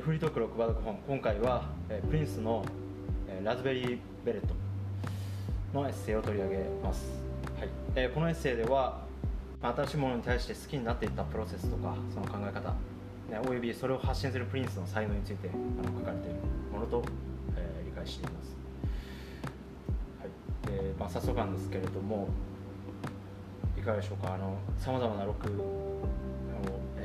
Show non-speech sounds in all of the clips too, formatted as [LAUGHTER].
ー、フリートークロックバード本今回は、えー、プリンスの、えー、ラズベリーベレットのエッセイを取り上げます、はい。えー、このエッセイでは新しいものに対して好きになっていったプロセスとかその考え方、ね、およびそれを発信するプリンスの才能についてあの書かれているものと、えー、理解しています、はい。えーまあ、早速なんですけれどもいかがでしょうか？さまざまなロック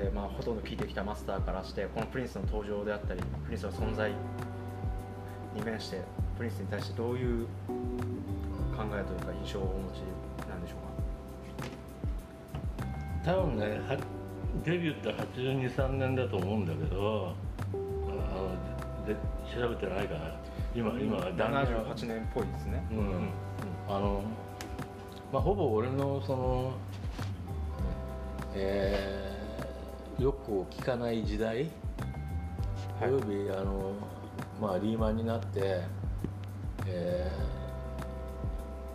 えー、まあ、ほとんど聞いてきたマスターからしてこのプリンスの登場であったりプリンスの存在に面してプリンスに対してどういう考えというか印象をお持ちなんでしょうか？多分ねデビューって823年だと思うんだけどあので調べてないから今今78年っぽいですね。うん、うん、あのまあほぼ俺のそのえーよく聞かない時代、およびあの、まあ、リーマンになって、え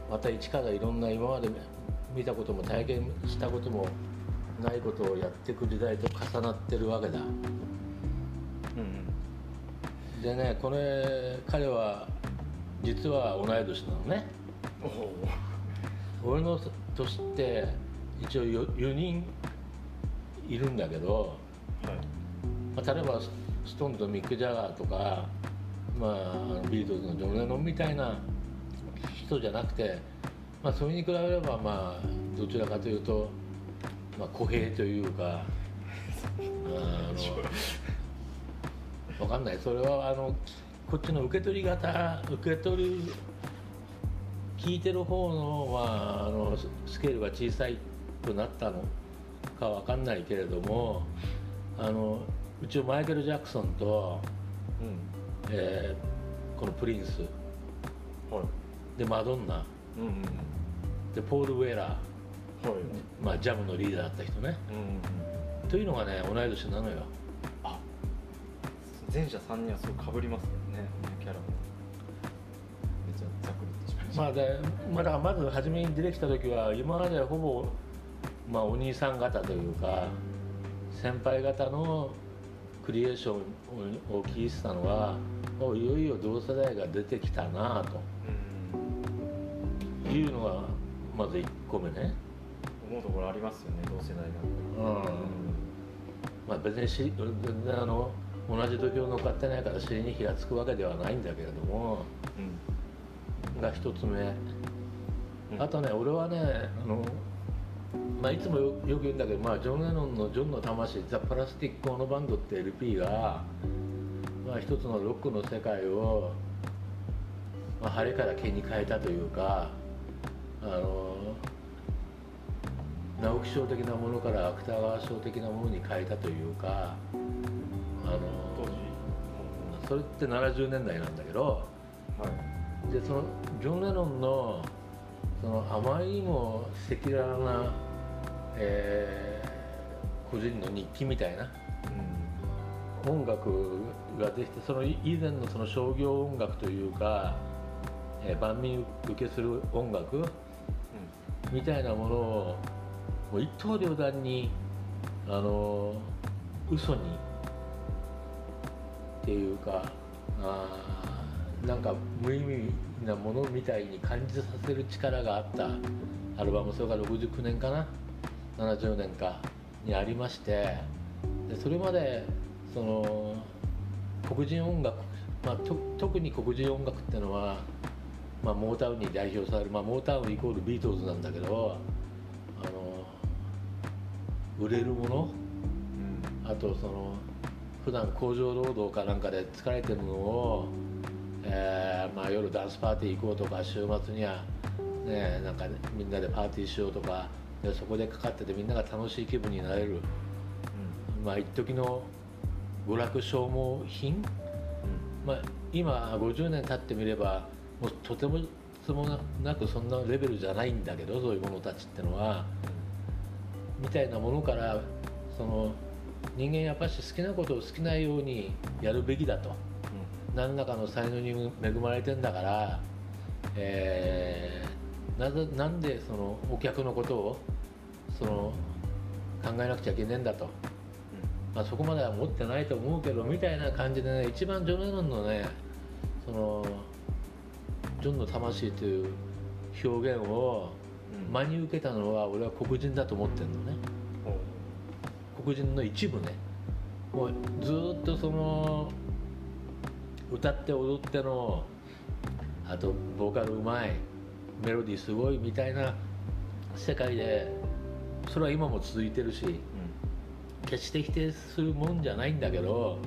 ー、また一からいろんな今まで見たことも体験したこともないことをやっていく時代と重なってるわけだ。でねこれ彼は実は同い年なのね。俺の年って一応 4, 人いるんだけど、はい。まあ、例えばストーンとミック・ジャガーとか、まあ、ビートルズのジョン・レノンみたいな人じゃなくて、まあ、それに比べればまあどちらかというと、まあ、公平というか [LAUGHS] あの分かんない。それはあのこっちの受け取り方受け取る聞いてる方のはあのスケールが小さいとなったのかわかんないけれどもあのうちマイケル・ジャクソンと、うん。えー、このプリンス、はい、でマドンナ、うんうん、でポール・ウェラ。ー、はい。まあ、ジャムのリーダーだった人ね、うんうん、というのがね同い年なのよ。あ前者3人はすごいかぶりますねキャラも。めっちゃざっくりってしまいました。まあで、まあ、だからまず初めに出てきた時は今までほぼまあ、お兄さん方というか先輩方のクリエーションを聞いてたのはもういよいよ同世代が出てきたなと。いうのがまず1個目ね。思うところありますよね同世代が。うん。まあ別にし全然あの同じ土俵乗っかってないから尻に火がつくわけではないんだけれども、うん、が一つ目、あとね俺はねあのまあ、いつもよく言うんだけど、まあ、ジョン・レノンの「ジョンの魂ザ・プラスティック・オノ・バンド」って LP が、まあ、一つのロックの世界を、まあ、晴れから毛に変えたというかあの直木賞的なものから芥川賞的なものに変えたというかあのそれって70年代なんだけど、はい、でそのジョン・レノンのそのあまりにも赤裸々な、えー、個人の日記みたいな、うん、音楽ができてその以前のその商業音楽というか、えー、万民受けする音楽、うん、みたいなものをもう一刀両断にあの嘘にっていうかあなんか無意味なものみたいに感じさせる力があった。アルバムそれが69年かな。70年か。にありまして。でそれまでその黒人音楽、まあ、特に黒人音楽っていうのは、まあ、モータウンに代表される、まあ、モータウンイコールビートルズなんだけどあの売れるもの、うん、あとその普段工場労働かなんかで疲れてるのをえーまあ、夜ダンスパーティー行こうとか週末には、ね、なんかみんなでパーティーしようとかでそこでかかっててみんなが楽しい気分になれる、うん、まあ一時の娯楽消耗品、うん、まあ、今50年経ってみればもうとてもつもなくそんなレベルじゃないんだけどそういうものたちってのは、みたいなものからその人間やっぱし好きなことを好きなようにやるべきだと。何らかの才能に恵まれてんだから、えー、なぜなんでそのお客のことをその考えなくちゃいけないんだと、まあ、そこまでは持ってないと思うけどみたいな感じでね一番ジョン・レノンのねそのジョンの魂という表現をうん。真に受けたのは俺は黒人だと思ってるのね。黒人の一部ね。もうずーっとその歌って踊ってのあとボーカルうまいメロディーすごいみたいな世界でそれは今も続いてるしうん。決して否定するもんじゃないんだけど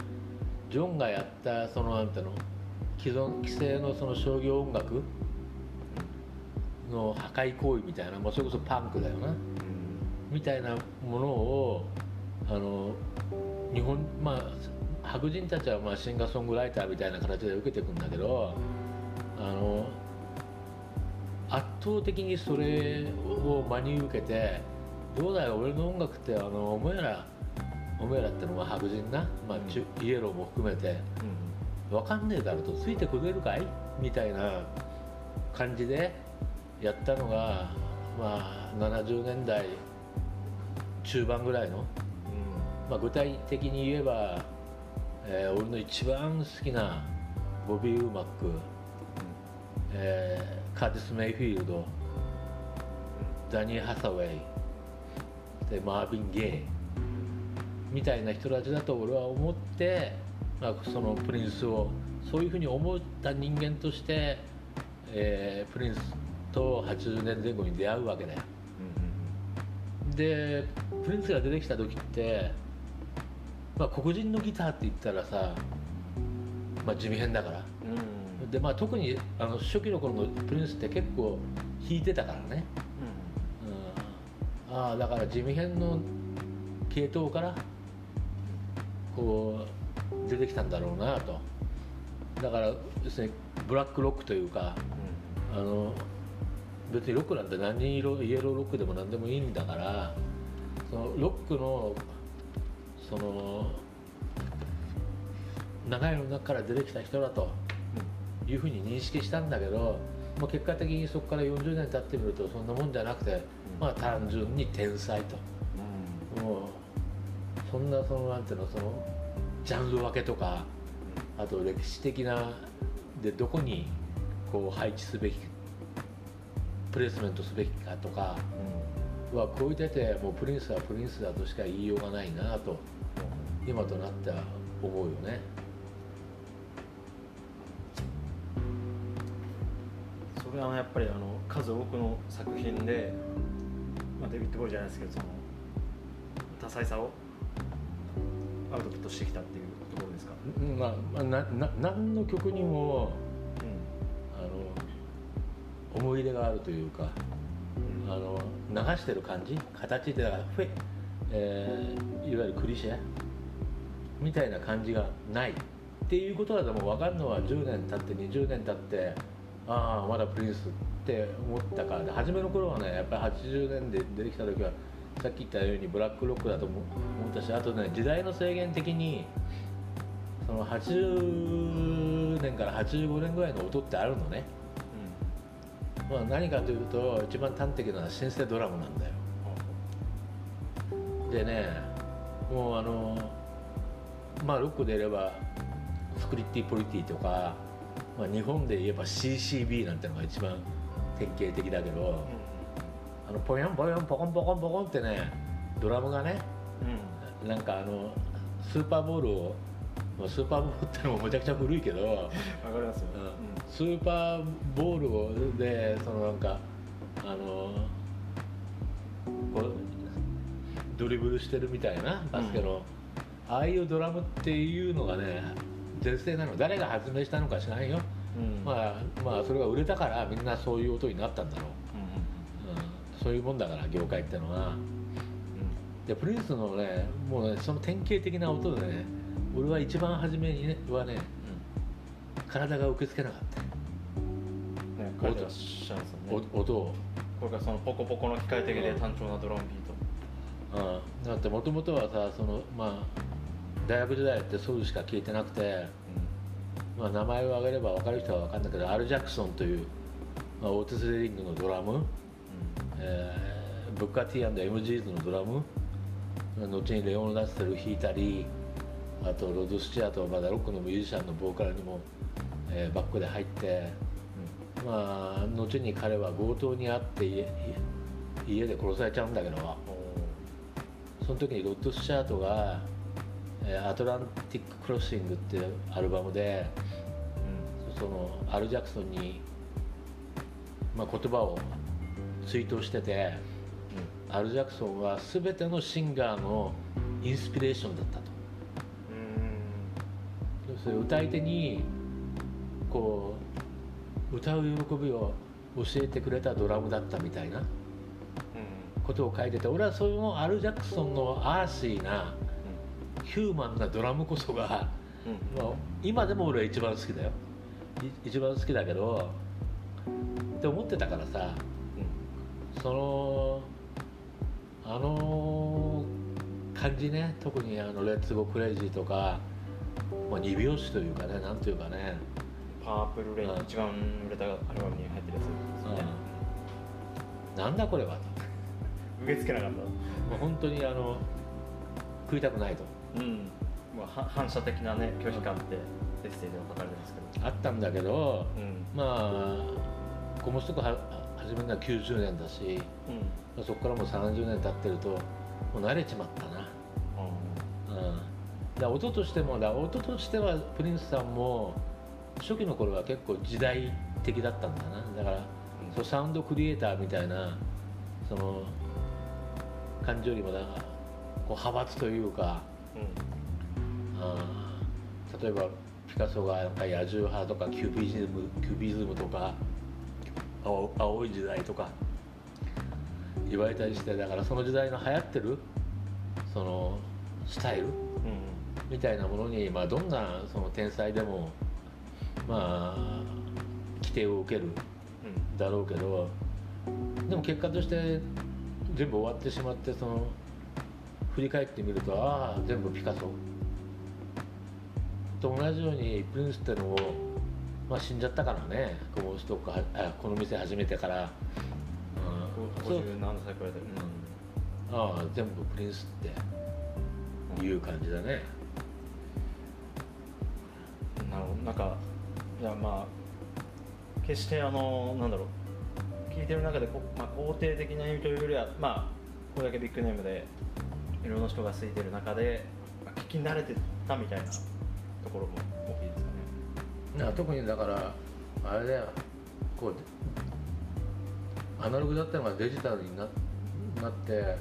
ジョンがやったそのなんていうの既存既成のその商業音楽の破壊行為みたいな、まあ、それこそパンクだよなみたいなものをあの日本まあ白人たちはまあシンガーソングライターみたいな形で受けていくんだけどあの圧倒的にそれを真に受けてどうだよ俺の音楽ってあのお前らお前らってのは白人な、まあ、イエローも含めて。分かんねえだろとついてくれるかい？みたいな感じでやったのがまあ70年代中盤ぐらいの、まあ、具体的に言えば、えー俺の一番好きなボビー・ウーマック、えーカーティス・メイフィールドダニー・ハサウェイでマービン・ゲイみたいな人たちだと俺は思って、まあ、そのプリンスをそういうふうに思った人間として、えープリンスと80年前後に出会うわけだよ。でプリンスが出てきた時って、まあ、黒人のギターって言ったらさ、まあ、地味編だから。で、まあ、特にあの初期の頃のプリンスって結構弾いてたからね、うん、ああだから地味編の系統からこう出てきたんだろうなと。だから要するにブラックロックというかあの別にロックなんて何色イエローロックでも何でもいいんだからそのロックのその長いの中から出てきた人だというふうに認識したんだけど、まあ、結果的にそこから40年経ってみるとそんなもんじゃなくて、まあ単純に天才と。もうそんなそのなんていうのそのジャンル分けとかあと歴史的なでどこにこう配置すべきプレイスメントすべきかとかはこうててもうプリンスはプリンスだとしか言いようがないなと今となっては思うよね。それはやっぱりあの数多くの作品で、まあ、デビッド・ボーイじゃないですけどその多彩さをアウトプットしてきたっていうところですか、うんまあ、まあ、なな何の曲にもあの思い入れがあるというかあの流してる感じ？形でフェ、えーいわゆるクリシェ？みたいな感じがないっていうことはでも分かるのは10年経って20年経ってああまだプリンスって思ったからで初めの頃はねやっぱり80年で出てきた時はさっき言ったようにブラックロックだと思思ったしあとね時代の制限的にその80年から85年ぐらいの音ってあるのね、まあ、何かというと一番端的なのはシンセドラムなんだよ。でねもうあのまあロックで言えばスクリッティ・ポリティとか、まあ、日本で言えば CCB なんてのが一番典型的だけどあのポヨンポヨンポコンポコンポコンってねドラムがねうんなんかあのスーパーボールをまあスーパーボールってのもめちゃくちゃ古いけどわかりますよ、スーパーボールをでそのなんかあのこうドリブルしてるみたいなバスケの、ああいうドラムっていうのがね全盛なの。誰が発明したのか知らないよ、うん。うんまあまあそれが売れたからみんなそういう音になったんだろう、うんうん、そういうもんだから業界ってのは。でプリンスのねもうねその典型的な音でね俺は一番初めにねはね体が受け付けなかった。ね書いてらっしゃるんですよねお音を、これがそのポコポコの機械的で単調なドラムビート。うん、だってもともとはさそのまあ大学時代ってソウルしか聞いてなくて、まあ、名前を挙げれば分かる人は分かんないけどアル・ジャクソンという、まあ、オーティス・レディングのドラム、えーブッカー・ティー &MGs のドラム後にレオン・ラッセル弾いたりあとロド・スチュアートまだロックのミュージシャンのボーカルにも、えーバックで入ってまあ後に彼は強盗に遭って家家で殺されちゃうんだけどその時にロッド・スチャートが「えーアトランティック・クロッシング」っていうアルバムでそのアル・ジャクソンに、まあ、言葉を追悼しててアル・ジャクソンは全てのシンガーのインスピレーションだったと。要するに歌い手にこう歌う喜びを教えてくれたドラムだったみたいなことを書いてて俺はそのアル・ジャクソンのアーシーなヒューマンなドラムこそが、まあ、今でも俺は一番好きだよ。い一番好きだけどって思ってたからさそのあの感じね特にあの「レッツゴークレイジー」とか、まあ、二拍子というかねなんていうかね。 Purple Rain うん一番売れたアルバムに入ってるやつですよね。なんだこれはと。[LAUGHS] 受け付けなかっもう本当にあの食いたくないと。たうん。まあは反射的なね拒否感ってエッセイでは書かれてますけど。あったんだけどうん。まあこの人がは始めるのは90年だしうん。まあそこからもう30年経ってるともう慣れちまったな。うん、だから音としてもだ音としてはプリンスさんも初期の頃は結構時代的だったんだな。だから、そうサウンドクリエイターみたいなその感じよりもだこう派閥というかあー。例えばピカソがなんか野獣派とかキュービズムキュービズムとか青青い時代とか言われたりしてだからその時代の流行ってるそのスタイルうん。みたいなものに、まあ、どんなその天才でもまあ規定を受けるうん。だろうけどでも結果として全部終わってしまってその振り返ってみるとああ全部ピカソ。と同じようにプリンスってのも、まあ、死んじゃったからね。この人があこの店始めてから、うん、そう。57歳くらいでうん。ああ全部プリンスっていう感じだね。なるほど。なんかいやまあ決してあのなんだろう。聞いてる中でこ、まあ、肯定的な意味というよりはまあこれだけビッグネームでいろんな人がついてる中で、まあ、聞き慣れてたみたいなところも大きいですかね。な特にだからあれだよ。こうアナログだったのがデジタルにななって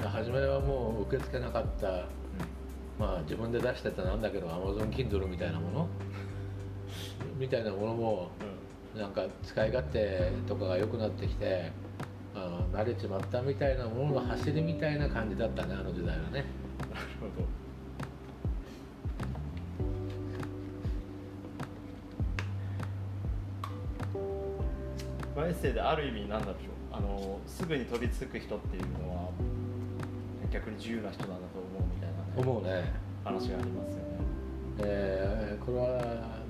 初めはもう受け付けなかった、まあ自分で出してたなんだけど AmazonKindle みたいなもの？[LAUGHS] みたいなものもなんか使い勝手とかが良くなってきて、まあ、慣れちまったみたいなものの走りみたいな感じだったねあの時代はね。なるほど。まあエッセイである意味なんだろうあのすぐに飛びつく人っていうのは逆に自由な人なんだと思うみたいな、ね、思うね。話がありますよね。えーこれは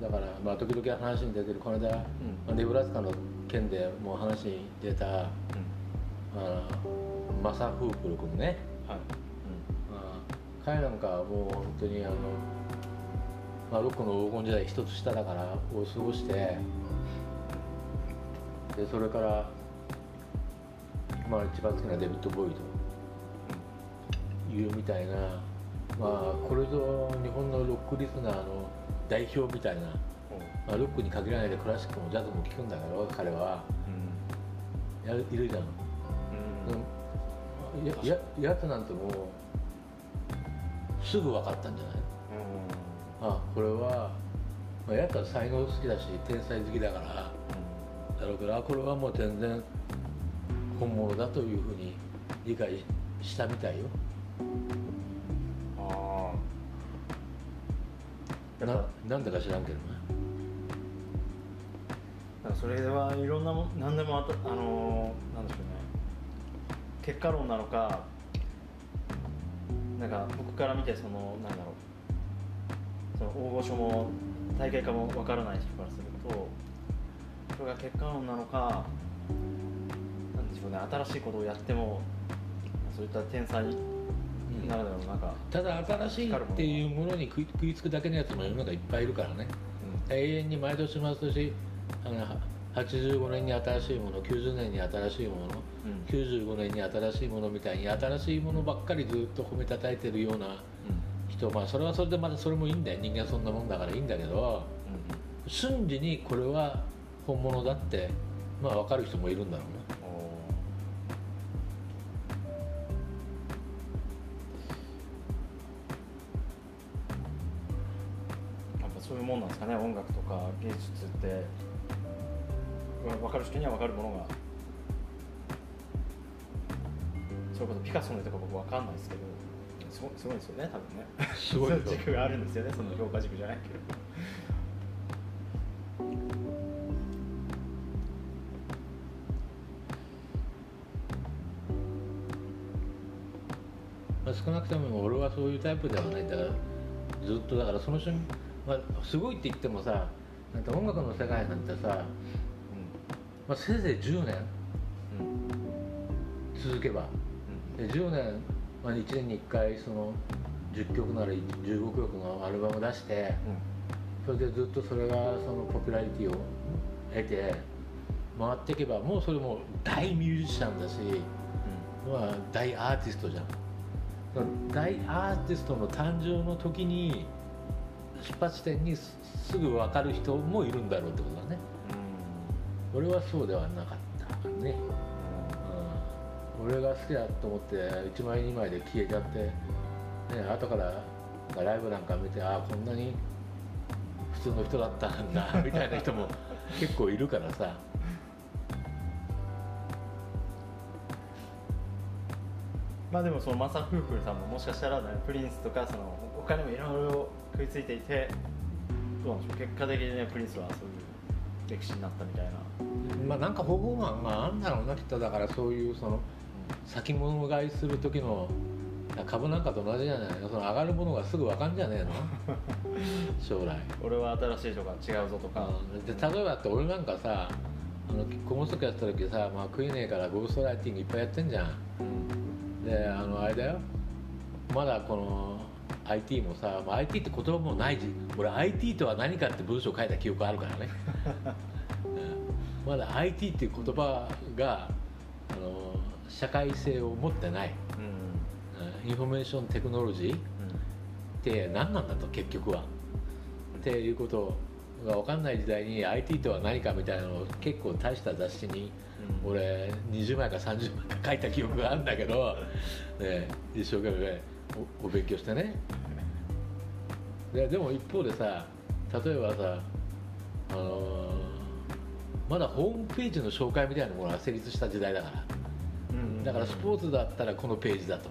だから、まあ、時々話に出てるこの間、まあネブラスカの件でもう話に出たうん。あマサ・フープル君ね、はい、まあ、彼なんかはもう本当にあの、まあ、ロックの黄金時代一つ下だからを過ごしてでそれから、まあ、一番好きなデビッド・ボーイというみたいな、まあ、これぞ日本のロックリスナーの代表みたいな、まあ、ロックに限らないでクラシックもジャズも聴くんだけど彼は。やるいるじゃん。うん。やややつなんてもうすぐ分かったんじゃない？あこれは、まあ、やつは才能好きだし天才好きだからだろうけどあこれはもう全然本物だというふうに理解したみたいよ。ああなぱなんでか知らんけどね。それはいろんなも何でもあたあのーなんでしょうね結果論なのかなんか僕から見てそのなんだろうその大御所も大会かもわからない人からするとそれが結果論なのかなんでしょうね新しいことをやってもそういった天才にならではのなんか、ただ新しいっていうものに食い食いつくだけのやつも世の中いっぱいいるからね。永遠に毎年毎年あのは85年に新しいもの90年に新しいもの、うん95年に新しいものみたいに新しいものばっかりずっと褒めたたいてるような人まあそれはそれでまたそれもいいんだよ。人間そんなもんだからいいんだけど瞬時にこれは本物だってまあ分かる人もいるんだろうね。やっぱそういうもんなんですかね。音楽とか芸術って。わ分かる人には分かるものがそれこそピカソの絵とか僕分かんないですけど。すごすごいですよね多分ね。すごい軸 [LAUGHS] があるんですよねその評価軸じゃない。けどまあ、少なくとも俺はそういうタイプではない。んだからずっとだからその瞬まあ、すごいって言ってもさなんか音楽の世界なんてさ、まあ、せいぜい10年うんうん。続けばで10年、まあ、1年に1回その10曲なら15曲のアルバム出してそれでずっとそれがそのポピュラリティを得て回っていけばもうそれも大ミュージシャンだし、まあ、大アーティストじゃん。大アーティストの誕生の時に出発点にすすぐ分かる人もいるんだろうってことだね。俺はそうではなかったね、うん、俺が好きだと思って1枚2枚で消えちゃって、ね、後からライブなんか見てああこんなに普通の人だったんだ [LAUGHS] みたいな人も結構いるからさ。[LAUGHS] まあでもそのマサフーフルさんももしかしたら、ね、プリンスとかその他にもいろいろ食いついていてどうなんでしょう結果的にねプリンスはそういう歴史になったみたいな、まあなんか方法が、まあ、あんだろうなきっと。だからそういうその先物買いする時の株なんかと同じじゃないの？その上がるものがすぐ分かんじゃねえの？[LAUGHS] 将来。俺は新しいとか違うぞとか、で例えばって俺なんかさあのコモストクやってた時さ、まあ、食えねえからゴーストライティングいっぱいやってんじゃん。うんであのあれだよ。まだこの IT もさ、まあ、IT って言葉もないし俺 IT とは何かって文章書いた記憶あるからね、[LAUGHS] うん。まだ IT っていう言葉があの社会性を持ってない。うん。うん。 Information Technology。って何なんだと結局は。っていうことが分かんない時代に IT とは何かみたいなのを結構大した雑誌にうん。俺20枚か30枚か書いた記憶があるんだけど、ね、一生懸命おお勉強してね。ででも一方でさ例えばさ、あのーまだホームページの紹介みたいなものが成立した時代だからうん。だからスポーツだったらこのページだと。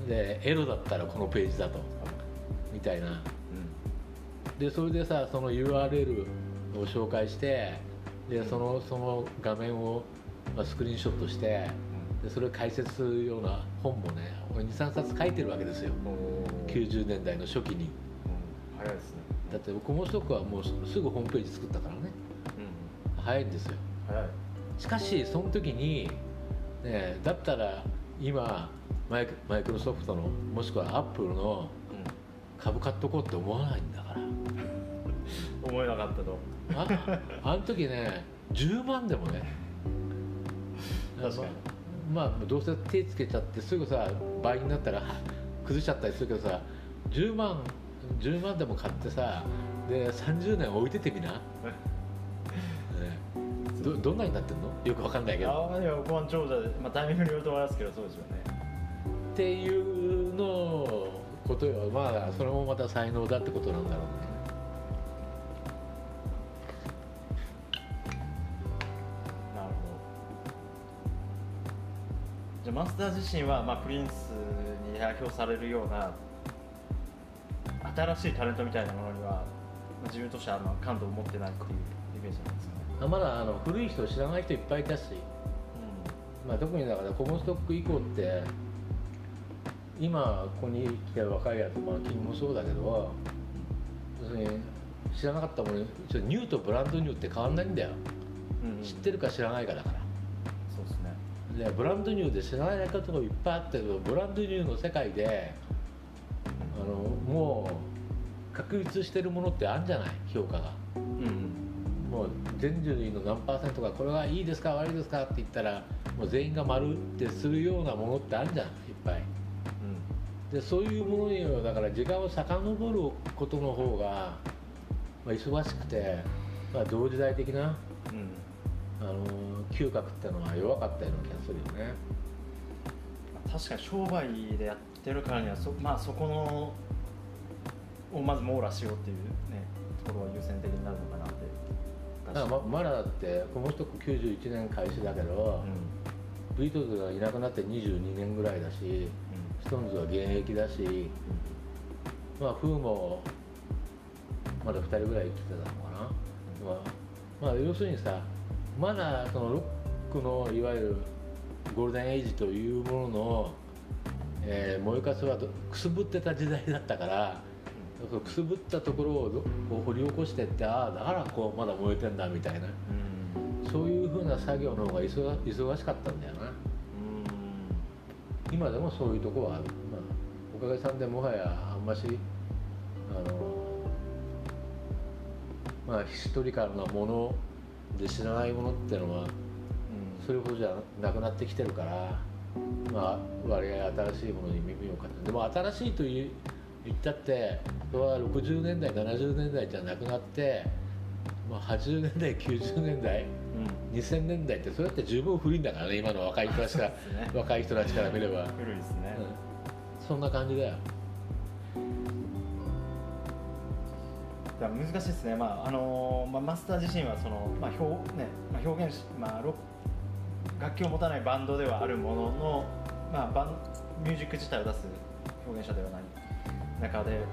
うん。でエロだったらこのページだと。みたいな。でそれでさその URL を紹介してでそのその画面を、まあ、スクリーンショットしてでそれを解説するような本もね俺23冊書いてるわけですよ。うんおー。90年代の初期に。うん。早いですね。だってコモストックはもうすすぐホームページ作ったからねうん早いんですよ早いしかしその時に、ね、だったら今マイクマイクロソフトのもしくはアップルの株買っとこうって思わないんだから。思えなかったと。ああの時ね10万でもね。まあどうせ手つけちゃってすぐさ倍になったらは [LAUGHS] 崩しちゃったりするけどさ10万10万でも買ってさで30年置いててみな、ね、[LAUGHS] どどんなになってんの？よくわかんないけど。ああいや5万長者で、まあ、タイミングによると思いますけどそうですよね。っていうのことよ。まあそれもまた才能だってことなんだろうね。なるほど。じゃあマスター自身は、まあ、プリンスに代表されるような新しいタレントみたいなものには、まあ、自分としてはあの感度を持ってないっていうイメージなんですか？まだあの古い人知らない人いっぱいいたし、まあ、特にだからコモストック以降って今ここに来てる若いやつ、まあ、君もそうだけど要するに知らなかったものニューとブランドニューって変わんないんだよ。うんうん。知ってるか知らないかだから、そうですね。でブランドニューで知らないことがいっぱいあってブランドニューの世界であのもう確立してるものってあるんじゃない？評価が。うんもう全人類の何パーセントがこれはいいですか悪いですかって言ったらもう全員が丸ってするようなものってあるじゃんいっぱい。でそういうものにはだから時間を遡ることの方が、まあ、忙しくて、まあ、同時代的なうん。うんあの嗅覚ってのは弱かったような気がするよね。確かに商売でやってるからにはそ,、まあ、そこのをまず網羅しようっていうねところが優先的になるのかなってだからままだだってこの人91年開始だけど、ビートルズがいなくなって22年ぐらいだしストーンズは現役だしまあフーもまだ2人ぐらい生きてたのかな、まあ、まあ要するにさまだそのロックのいわゆるゴールデンエイジというものの、えー燃えかすはどくすぶってた時代だったからくすぶったところをどこう掘り起こしてってああだからこうまだ燃えてんだみたいな。うん。そういうふうな作業の方が忙忙しかったんだよな。今でもそういうとこはある、まあ、おかげさんでもはやあんましあのまあヒストリカルなもので知らないものっていうのはそれほどじゃなくなってきてるからまあ割合新しいものに耳を傾けて。でも新しいという言ったってそれは60年代70年代じゃなくなって、まあ、80年代90年代うん。2000年代ってそれって十分古いんだからね今の若い人たちから [LAUGHS] ね。若い人たちから見れば、古いですね、うん。そんな感じだよ。だ難しいですね、まああのまあ、マスター自身はその、まあ表ねまあ、表現し、まあ、ロ楽器を持たないバンドではあるものの、まあ、バンミュージック自体を出す表現者ではない中で、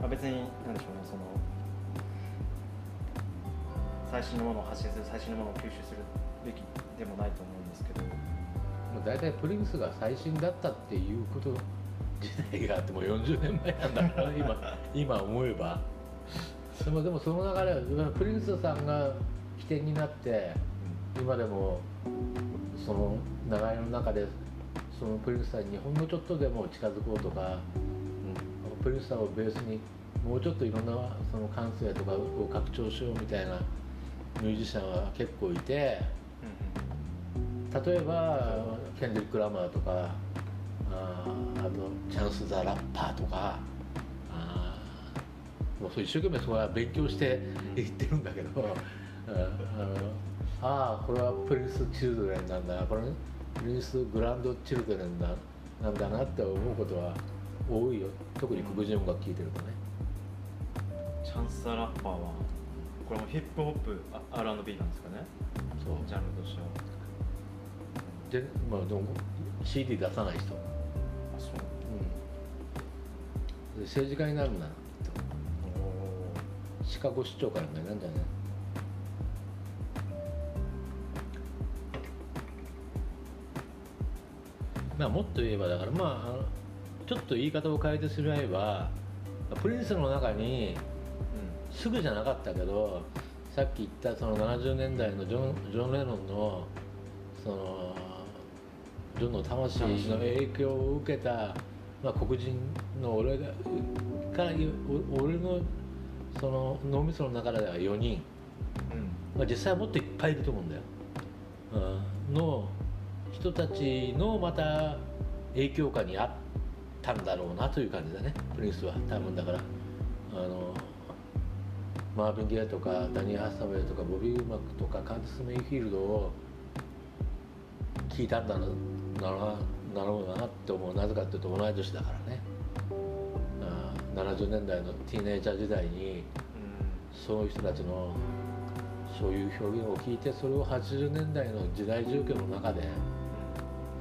まあ、別に何でしょうねその最新のものを発信する最新のものを吸収するべきでもないと思うんですけど、大体プリンスが最新だったっていうこと自体があってもう40年前なんだから今 [LAUGHS] 今思えば。でもでもその流れはプリンスさんが起点になって今でもその流れの中でそのプリンスさんにほんのちょっとでも近づこうとか、プリンスさんをベースにもうちょっといろんなその感性とかを拡張しようみたいなミュージシャンは結構いて例えばケンドリック・ラマーとかあーあとチャンス・ザ・ラッパーとかあーもうそう一生懸命そこは勉強して言ってるんだけど、ああのああこれはプリンス・チルドレンなんだこれプリンス・グランド・チルドレンだなんだなって思うことは多いよ。特に黒人音楽聴いてるとね。チャンス・ザ・ラッパーはこれもヒップホップあ R&B なんですかね。そう。ジャンルとしては。で,、まあ、でも CD 出さない人、あそう。うん、で政治家になるんだシカゴ市長からねなんじゃないまあもっと言えばだからまあちょっと言い方を変えてしまえばプリンスの中にすぐじゃなかったけどさっき言ったその70年代のジョンジョン・レノンのそのジョンの魂の影響を受けた、まあ、黒人の俺がからお俺のその脳みその中では4人、うん。まあ、実際はもっといっぱいいると思うんだよ、うん、の人たちのまた影響下にあったんだろうなという感じだね。プリンスは多分だから。あのマーヴィン・ゲイとかダニー・ハッサウェイとかボビー・ウマックとかカーティス・メイフィールドを聞いたんだろうななろうなって思うなぜかっていうと同い年だからね。あー70年代のティーネイジャー時代にそういう人たちのそういう表現を聞いてそれを80年代の時代状況の中で、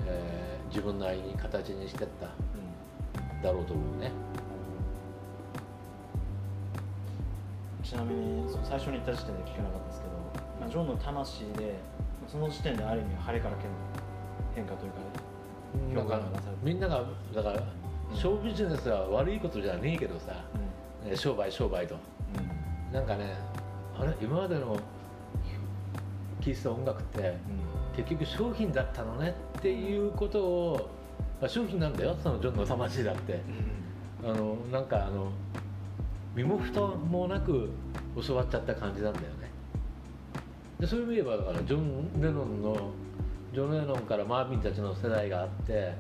えー自分なりに形にしてっただろうと思うね。ちなみにその最初に言った時点で聞かなかったですけど、まあ、ジョンの魂でその時点である意味晴れから変化というか評価がなされてみんながだからショービジネスは悪いことじゃねえけどさ、ね商売商売と。なんかねあれ今までの聴いてた音楽って結局商品だったのねっていうことを、まあ、商品なんだよそのジョンの魂だって。あのなんかあの身も蓋もなく教わっちゃった感じなんだよね。でそういう意味ではだからジョン・レノンのジョン・レノンからマービンたちの世代があって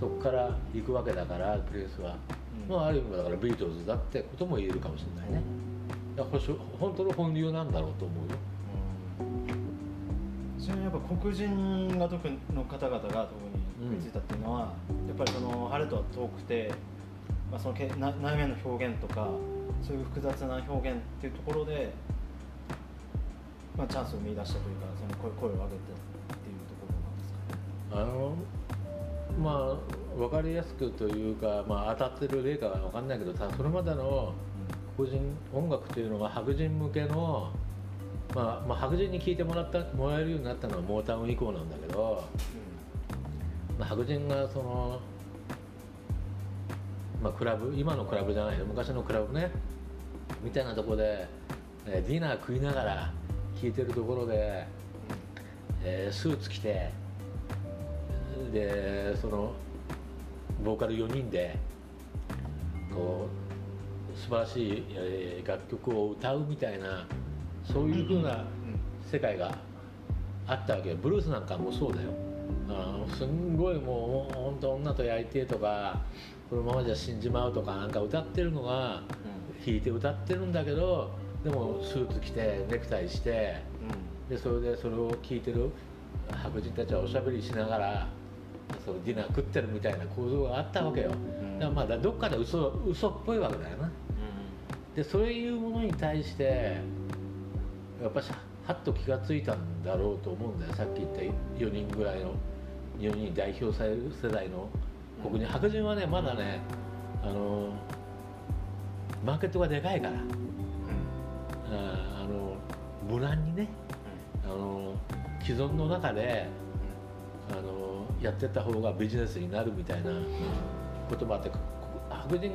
そこから行くわけだからプリンスは、うん。まあ、ある意味だからビートルズだってことも言えるかもしれないね。だからほ本当の本流なんだろうと思うよ。ちなみにやっぱ黒人が特の方々が特に食いついたっていうのは、やっぱりその晴れとは遠くて、まあ、そのけ内内面の表現とかそういう複雑な表現っていうところで、まあ、チャンスを見出したというかその声声を上げてっていうところなんですかね。あのまあ分かりやすくというか、まあ、当たってる例かは分かんないけどさそれまでの黒人音楽というのが白人向けの、まあまあ、白人に聴いてもらったもらえるようになったのはモータウン以降なんだけど、まあ、白人がその、まあ、クラブ今のクラブじゃないよ。昔のクラブね。みたいなところで、えーディナー食いながら聴いてるところで、えースーツ着てでそのボーカル4人でこう素晴らしい、えー楽曲を歌うみたいなそういうふうな世界があったわけよ。ブルースなんかもそうだよあのすんごいもう本当女と焼いてとかこのままじゃ死んじまうとかなんか歌ってるのが弾いて歌ってるんだけどでもスーツ着てネクタイしてでそれでそれを聞いてる白人たちはおしゃべりしながらそのディナー食ってるみたいな構造があったわけよ、ん。だからまあどっかで嘘嘘っぽいわけだよな。でそういうものに対してやっぱしはっと気が付いたんだろうと思うんだよ。さっき言った4人ぐらいの4人に代表される世代の黒人白人はねまだねあのマーケットがでかいから。ああの無難にねあの既存の中であのやってった方がビジネスになるみたいなこともあってこ白人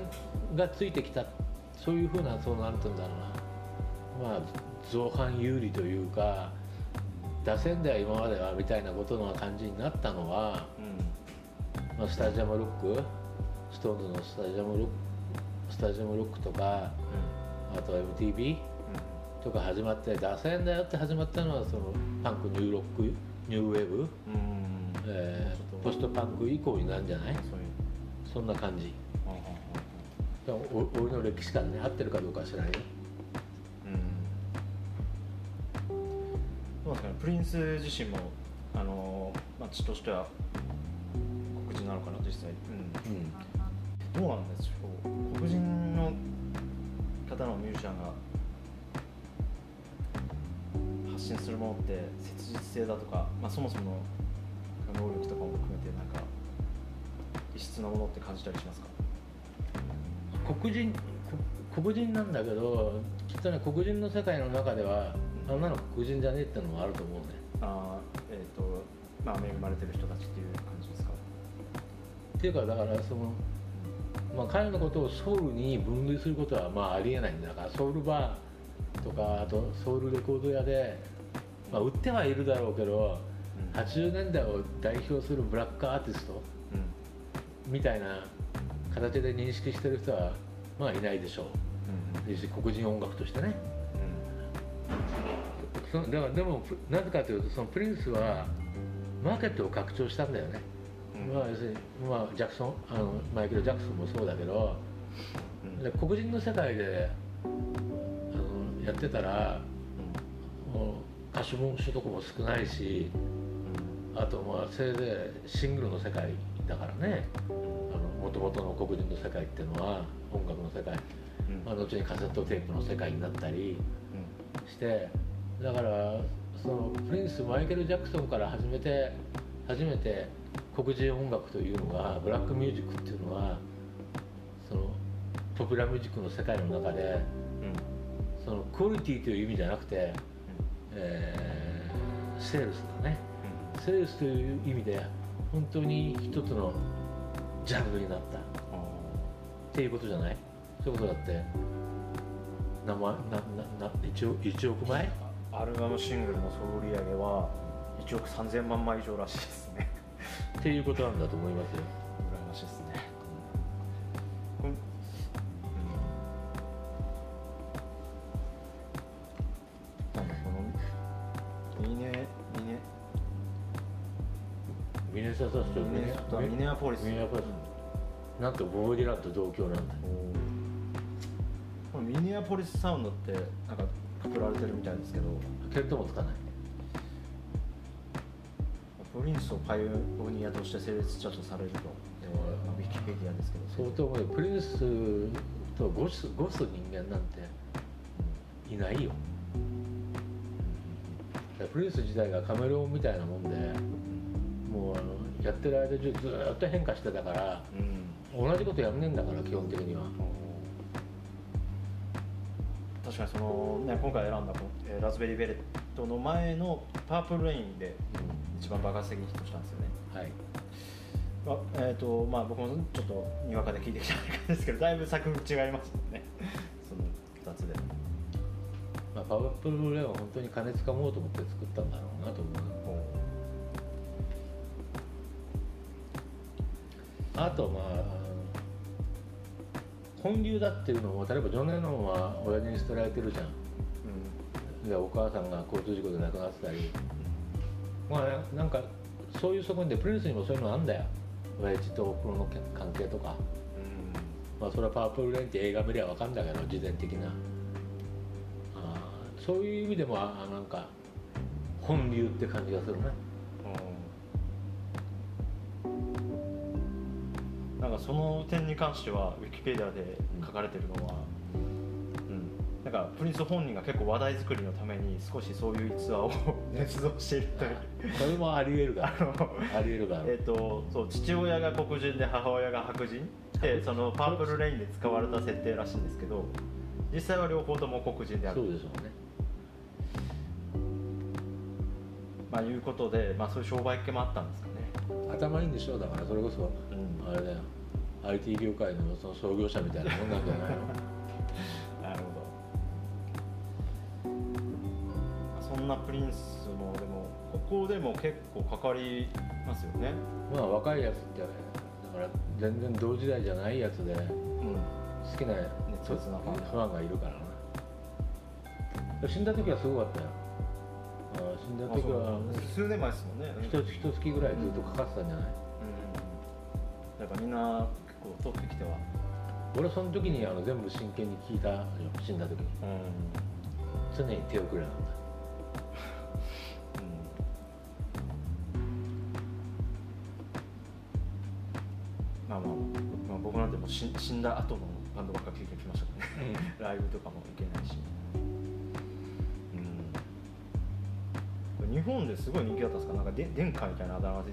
がついてきたそういうふうなそうなんて言うんだろうな。まあ造反有利というか出せんだよ今まではみたいなことの感じになったのは、まあ、スタジアムロックストーンズのスタジアムロックスタジアムロックとかあと MTV とか始まって出せんだよって始まったのはそのパンクニューロックニューウェーブ、えーポストパンク以降になるんじゃないそんな感じ俺の歴史観ね合ってるかどうかは知らないよどうなんですかね。プリンス自身もあの、まあ、血としては黒人なのかな実際、うん。どうなんでしょう黒人の方のミュージシャンが発信するものって切実性だとか、まあ、そもそもの能力とかも含めてなんか異質なものって感じたりしますか？黒人こ黒人なんだけどきっとね黒人の世界の中ではあんなの黒人じゃねえってのもあると思うねあーえっ、とまあ恵まれてる人たちっていう感じですか？っていうかだからその、まあ、彼のことをソウルに分類することはまあありえないんだ。からソウルバーとかあとソウルレコード屋で、まあ、売ってはいるだろうけど80年代を代表するブラックアーティストみたいな形で認識してる人はまあいないでしょう。要するに黒人音楽としてねそだからでもなぜかというとそのプリンスはマーケットを拡張したんだよね、うん。まあ、要するに、まあ、ジャクソンあのマイケル・ジャクソンもそうだけどうん。で黒人の世界であのやってたらもう歌手も所得も少ないしあとまあせいぜいシングルの世界だからね。もともとの黒人の世界っていうのは音楽の世界、うん。まあ、後にカセットテープの世界になったりしてだからそのプリンスマイケル・ジャクソンから始めて初めて黒人音楽というのがブラックミュージックっていうのはそのポピュラーミュージックの世界の中でそのクオリティという意味じゃなくて、えーセールスだね。セールスという意味で本当に一つのジャンルになった。っていうことじゃない？そういうことだって名前ななな 1, 億1億枚？アルバムシングルの総売り上げは1億3000万枚以上らしいですね。っていうことなんだと思いますよ。羨ましいですね。うん。なんだこのミネミネ。ミネソタ州ミネミネアポリス。ミネアポリス。なんとボブ・ディランと同郷なんだ。このミネアポリスサウンドってなんかくくられてるみたいですけど。見当もつかない？プリンスをパイオニアとして成立したとされると、ウィキペディアですけど。相当プリンスとゴスゴス人間なんていないよ。プリンス自体がカメレオンみたいなもんでもうあのやってる間中ずーっと変化してたからうん。同じことやんねえんだから基本的には確かにその、ね、今回選んだえーラズベリーベレットの前のパープルレインで一番爆発的にヒットしたんですよね、はい。まあえーとまあ、僕もちょっとにわかで聞いてきた感じですけどだいぶ作品違いますもんね。[LAUGHS] その2つでまあ、パワープルレインは本当に金つかもうと思って作ったんだろうなと思う。あとまあ本流だっていうのも例えばジョン・レノンは親父に捨てられてるじゃん。うでお母さんが交通事故で亡くなってたり。まあね。なんかそういう側面でプリンスにもそういうのあんだよ。親父とおふくろの関係とか。ん。まあそれはパワープルレインって映画見りゃ分かんだけど自伝的な。あーそういう意味でもあなんか本流って感じがするねなんかその点に関してはウィキペディアで書かれてるのは、うん、なんかプリンス本人が結構話題作りのために少しそういう逸話を [LAUGHS] 捏造しているという。それもありえるがあのありえるがえっとそう父親が黒人で母親が白人。でそのパープルレインで使われた設定らしいんですけど実際は両方とも黒人である。そうでしょうね。まあいうことで、まあ、そういう商売っ気もあったんですかね。頭いいんでしょう。だからそれこそ。うんあれだよ。IT 業界のその創業者みたいなもんなんじゃないの？[LAUGHS] なるほど。そんなプリンスもでもここでも結構かかりますよね。まあ若いやつってだから全然同時代じゃないやつで好うん。きな熱烈なファンファンがいるからな。死んだ時はすごかったよ。あー死んだ時は数年前ですもんね。一つ一月ぐらいずっとかかってたんじゃない、やっぱみんな結構取ってきては。俺その時にあの全部真剣に聞いたよ死んだ時に。常に手遅れなんだ。まあまあ、まあ、僕なんてもう死死んだ後のバンドばっかり聴いてきましたからね。ライブとかも行けないし、うん、日本ですごい人気だったんですか？なんかで殿下みたいなあだ名が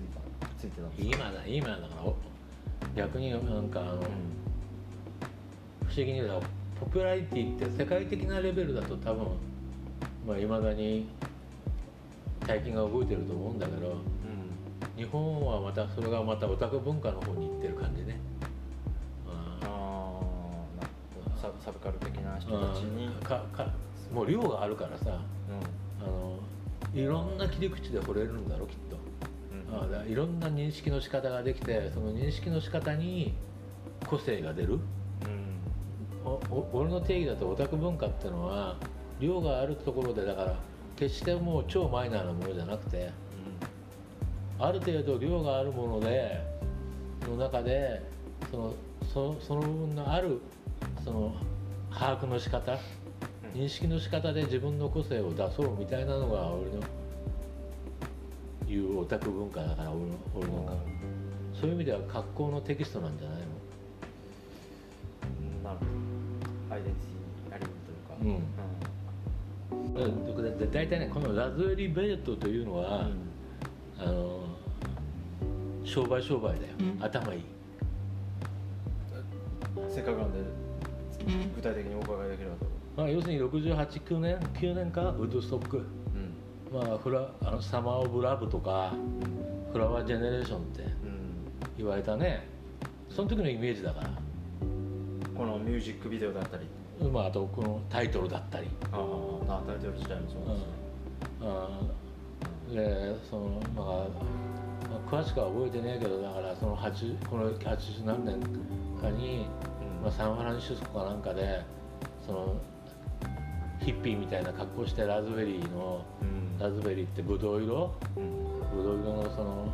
ついてた今だ今だからお逆になんかあの、う不思議に言うとポピュラリティって世界的なレベルだと多分まあ、未だに大金が動いてると思うんだけどんうん。日本はまたそれがまたオタク文化の方に行ってる感じね。ササブカル的な人たちに、うん。かかもう量があるからさ。あのいろんな切り口で惚れるんだろきっと、うんあいろんな認識の仕方ができてその認識の仕方に個性が出る。うん。おお俺の定義だとオタク文化ってのは量があるところでだから決してもう超マイナーなものじゃなくてある程度量があるものでの中でそのそその部分のあるその把握の仕方うん。認識の仕方で自分の個性を出そうみたいなのが俺の言うオタク文化だから俺の俺のがそういう意味では格好のテキストなんじゃないの？うんなるほどアイデンティティありというか。うん。でで大体ねこのラズベリーベレットというのは、あの商売商売だよ、頭いい。うんせっかくなんで具体的にお伺いできればと。まあ、要するに689年9年かウッドストック、うんまあ、フラあのサマー・オブ・ラブとかフラワー・ジェネレーションってうん。言われたね。その時のイメージだから、このミュージックビデオだったり。まあ、あとこのタイトルだったり、ああタイトル自体もそうですね。あでそのまあ、まあ、詳しくは覚えてねえけどだからその8この80何年かに、まあ、サンフランシスコかなんかでそのヒッピーみたいな格好してラズベリーのうんラズベリーってブドウ色？うんブドウ色のその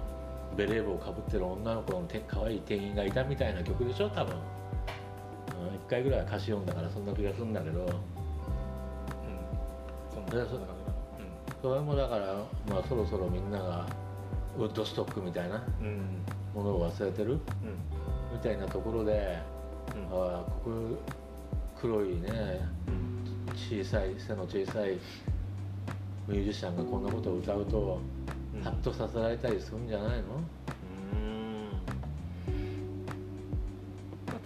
ベレー帽をかぶってる女の子のて可愛い店員がいたみたいな曲でしょ？多分、うん、1回ぐらいは歌詞読んだからそんな気がするんだけど。うん。そんそそれもだから、まあ、そろそろみんながウッドストックみたいなものを忘れてる？うんみたいなところで、うん。ああここ黒いね小さい背の小さいミュージシャンがこんなことを歌うと、うん。ハッとさせられたりするんじゃないの、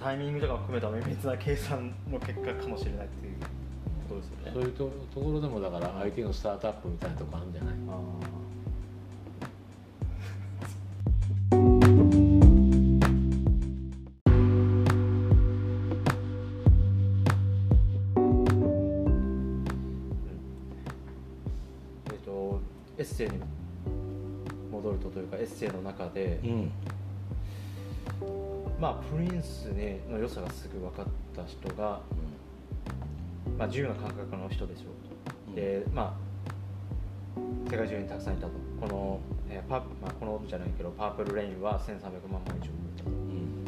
タイミングとかも含めた綿密な計算の結果かもしれないっていうことですよね。そういうとところでもだから相手のスタートアップみたいなとこあるんじゃない？あセイに戻るとというかエッセイの中で、うん。まあプリンス、ね、の良さがすぐ分かった人が、まあ、自由な感覚の人でしょうと、うん。でまあ世界中にたくさんいたと。この、えーパまあ、このじゃないけどパープルレインは1300万枚以上売れたと。うん。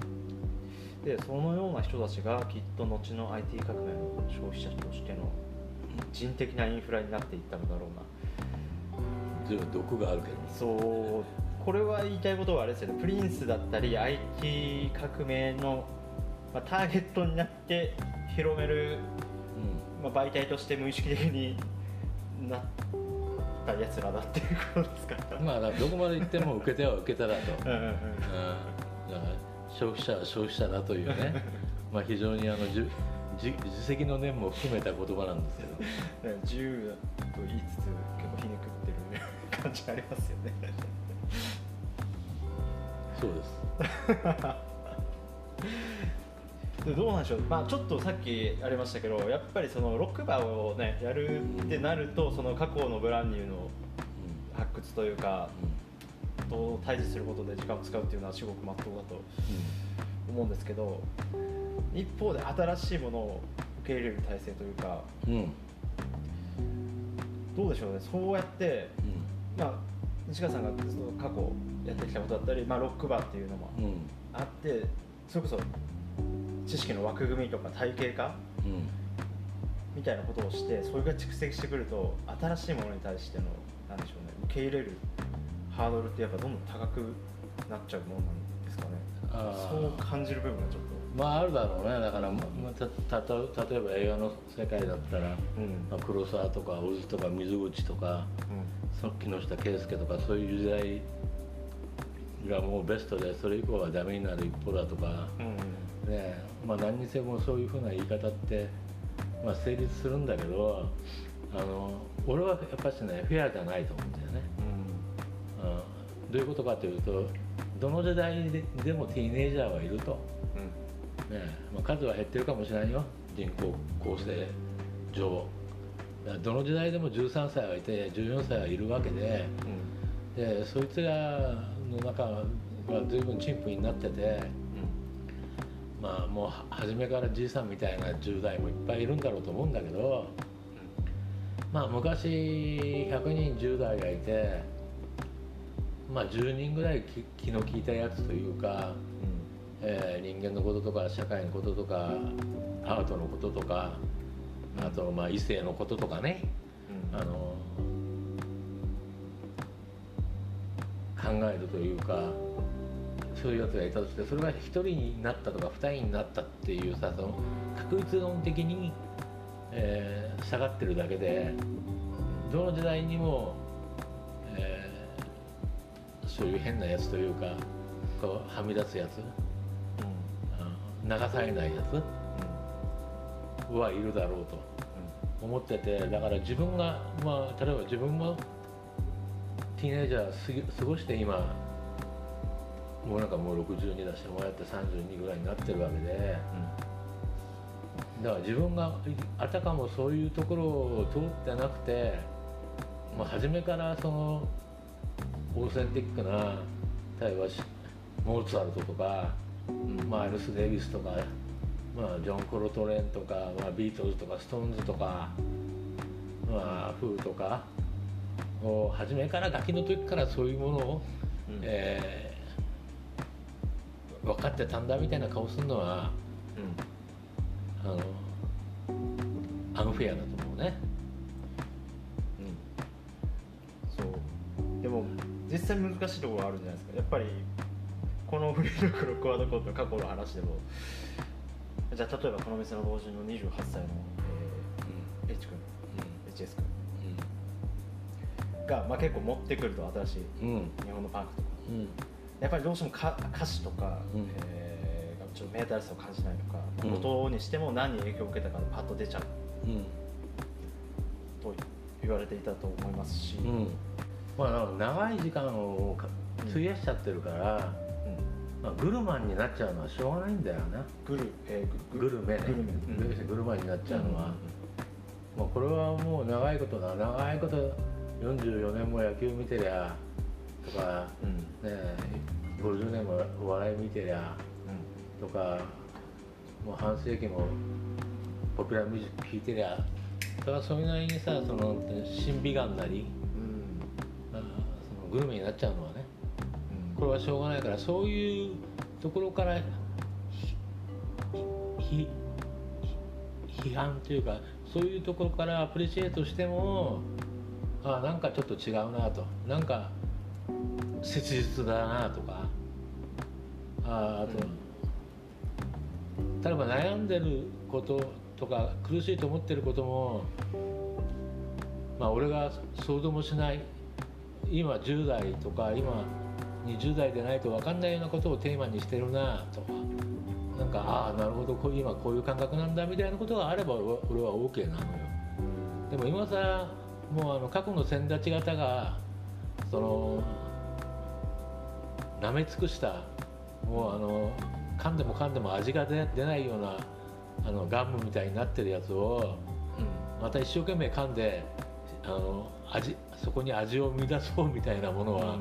でそのような人たちがきっと後の IT 革命の消費者としての人的なインフラになっていったのだろうな随分毒があるけど。そうこれは言いたいことはあれですよね。プリンスだったり IT 革命の、まあ、ターゲットになって広める、まあ、媒体として無意識的になったやつらだっていうことですかうんまあどこまで行っても受け手は受け手だと、うん、うんうん。うん。だから消費者は消費者だというね。[LAUGHS] まあ非常にあのじゅ自自責の念も含めた言葉なんですけど。[LAUGHS] ね自由だと言いつつ感じあります。よねそうです。でどうなんでしょう、まあ、ちょっとさっきありましたけどやっぱりそのロックバーをねやるってなるとその過去のブランニューの発掘というかと対峙することで時間を使うっていうのは至極真っ当だと思うんですけど一方で新しいものを受け入れる体制というかうん。うんどうでしょうね。そうやって、まあ、西川さんがその過去やってきたことだったり、まあ、ロックバーっていうのもうん。うんあってそれこそ知識の枠組みとか体系化うん。みたいなことをしてそれが蓄積してくると新しいものに対してのなんでしょうね受け入れるハードルってやっぱどんどん高くなっちゃうものなんですかね。そう感じる部分がちょっまああるだろうね。だから、ままたたた例えば映画の世界だったら、とうん。まあ、黒沢とか小津とか水口とかその木下圭介とかそういう時代がもうベストでそれ以降はダメになる一方だとか、うんねまあ、何にせもそういうふうな言い方って、まあ、成立するんだけどあの俺はやっぱしねフェアじゃないと思うんだよね、うん、どういうことかというとどの時代ででもティーネイジャーはいると。うんねまあ、数は減ってるかもしれないよ。人口構成上。どの時代でも13歳はいて14歳はいるわけで。でそいつらの中は随分陳腐になってて。まあもうは初めからじいさんみたいな10代もいっぱいいるんだろうと思うんだけど。まあ昔100人10代がいて。まあ10人ぐらい気気の利いたやつというかえー人間のこととか社会のこととかアートのこととかあとまあ異性のこととかね。あの考えるというかそういうやつがいたとしてそれが1人になったとか2人になったっていうさその確率論的に、えー下がってるだけでどの時代にも、えーそういう変なやつというかこうはみ出すやつ流されないやつ？はいるだろうと。思っててだから自分がまあ例えば自分もティーネイジャー過ごして今もうなんかもう62だしもうやって32ぐらいになってるわけで。だから自分があたかもそういうところを通ってなくてもう初めからそのオーセンティックな例えばモーツァルトとか、マイルス・デイビスとか、まあ、ジョン・コルトレーンとか、まあ、ビートルズとかストーンズとか、まあ、フーとかを初めからガキの時からそういうものを、うん。えー分かってたんだみたいな顔するのはあのアンフェアだと思うね。うん。そう。でも実際難しいところはあるんじゃないですか。やっぱりこのフリーロックのクワードコートの過去の話でもじゃあ例えばこの店の老人の28歳の、えー、H 君 HS 君が、まあ、結構持ってくると新しいうん。うん日本のパンクとか。うん。やっぱりどうしてもか歌詞とか、うん。えーがちょっとメータルさを感じないとか、うん。音にしても何に影響を受けたかパッと出ちゃう。うん。と言われていたと思いますし、うん。まあ、長い時間をか費やしちゃってるから、うんまあ、グルマンになっちゃうのはしょうがないんだよな。グル、えーグルメね。グルメ、グルグルマンになっちゃうのは、まあ、これはもう長いことだ長いこと44年も野球見てりゃとか、うん。うんね、50年もお笑い見てりゃとかもう半世紀もポピュラーミュージック聴いてりゃだからそれなりにさその審美眼なりうん。あそのグルメになっちゃうのはこれはしょうがないからそういうところから批判というかそういうところからアプリシエートしてもあなんかちょっと違うなと。なんか切実だなとか。ああと、例えば悩んでることとか苦しいと思ってることもまあ俺が想像もしない。今10代とか今20代でないと分かんないようなことをテーマにしてるなと。かなんかああなるほどこう今こういう感覚なんだみたいなことがあれば俺は OK なのよ。でも今さもうあの過去の先立ち方がその舐め尽くしたもうあの噛んでも噛んでも味が出出ないようなあのガムみたいになってるやつをまた一生懸命噛んであの味そこに味を生み出そうみたいなものは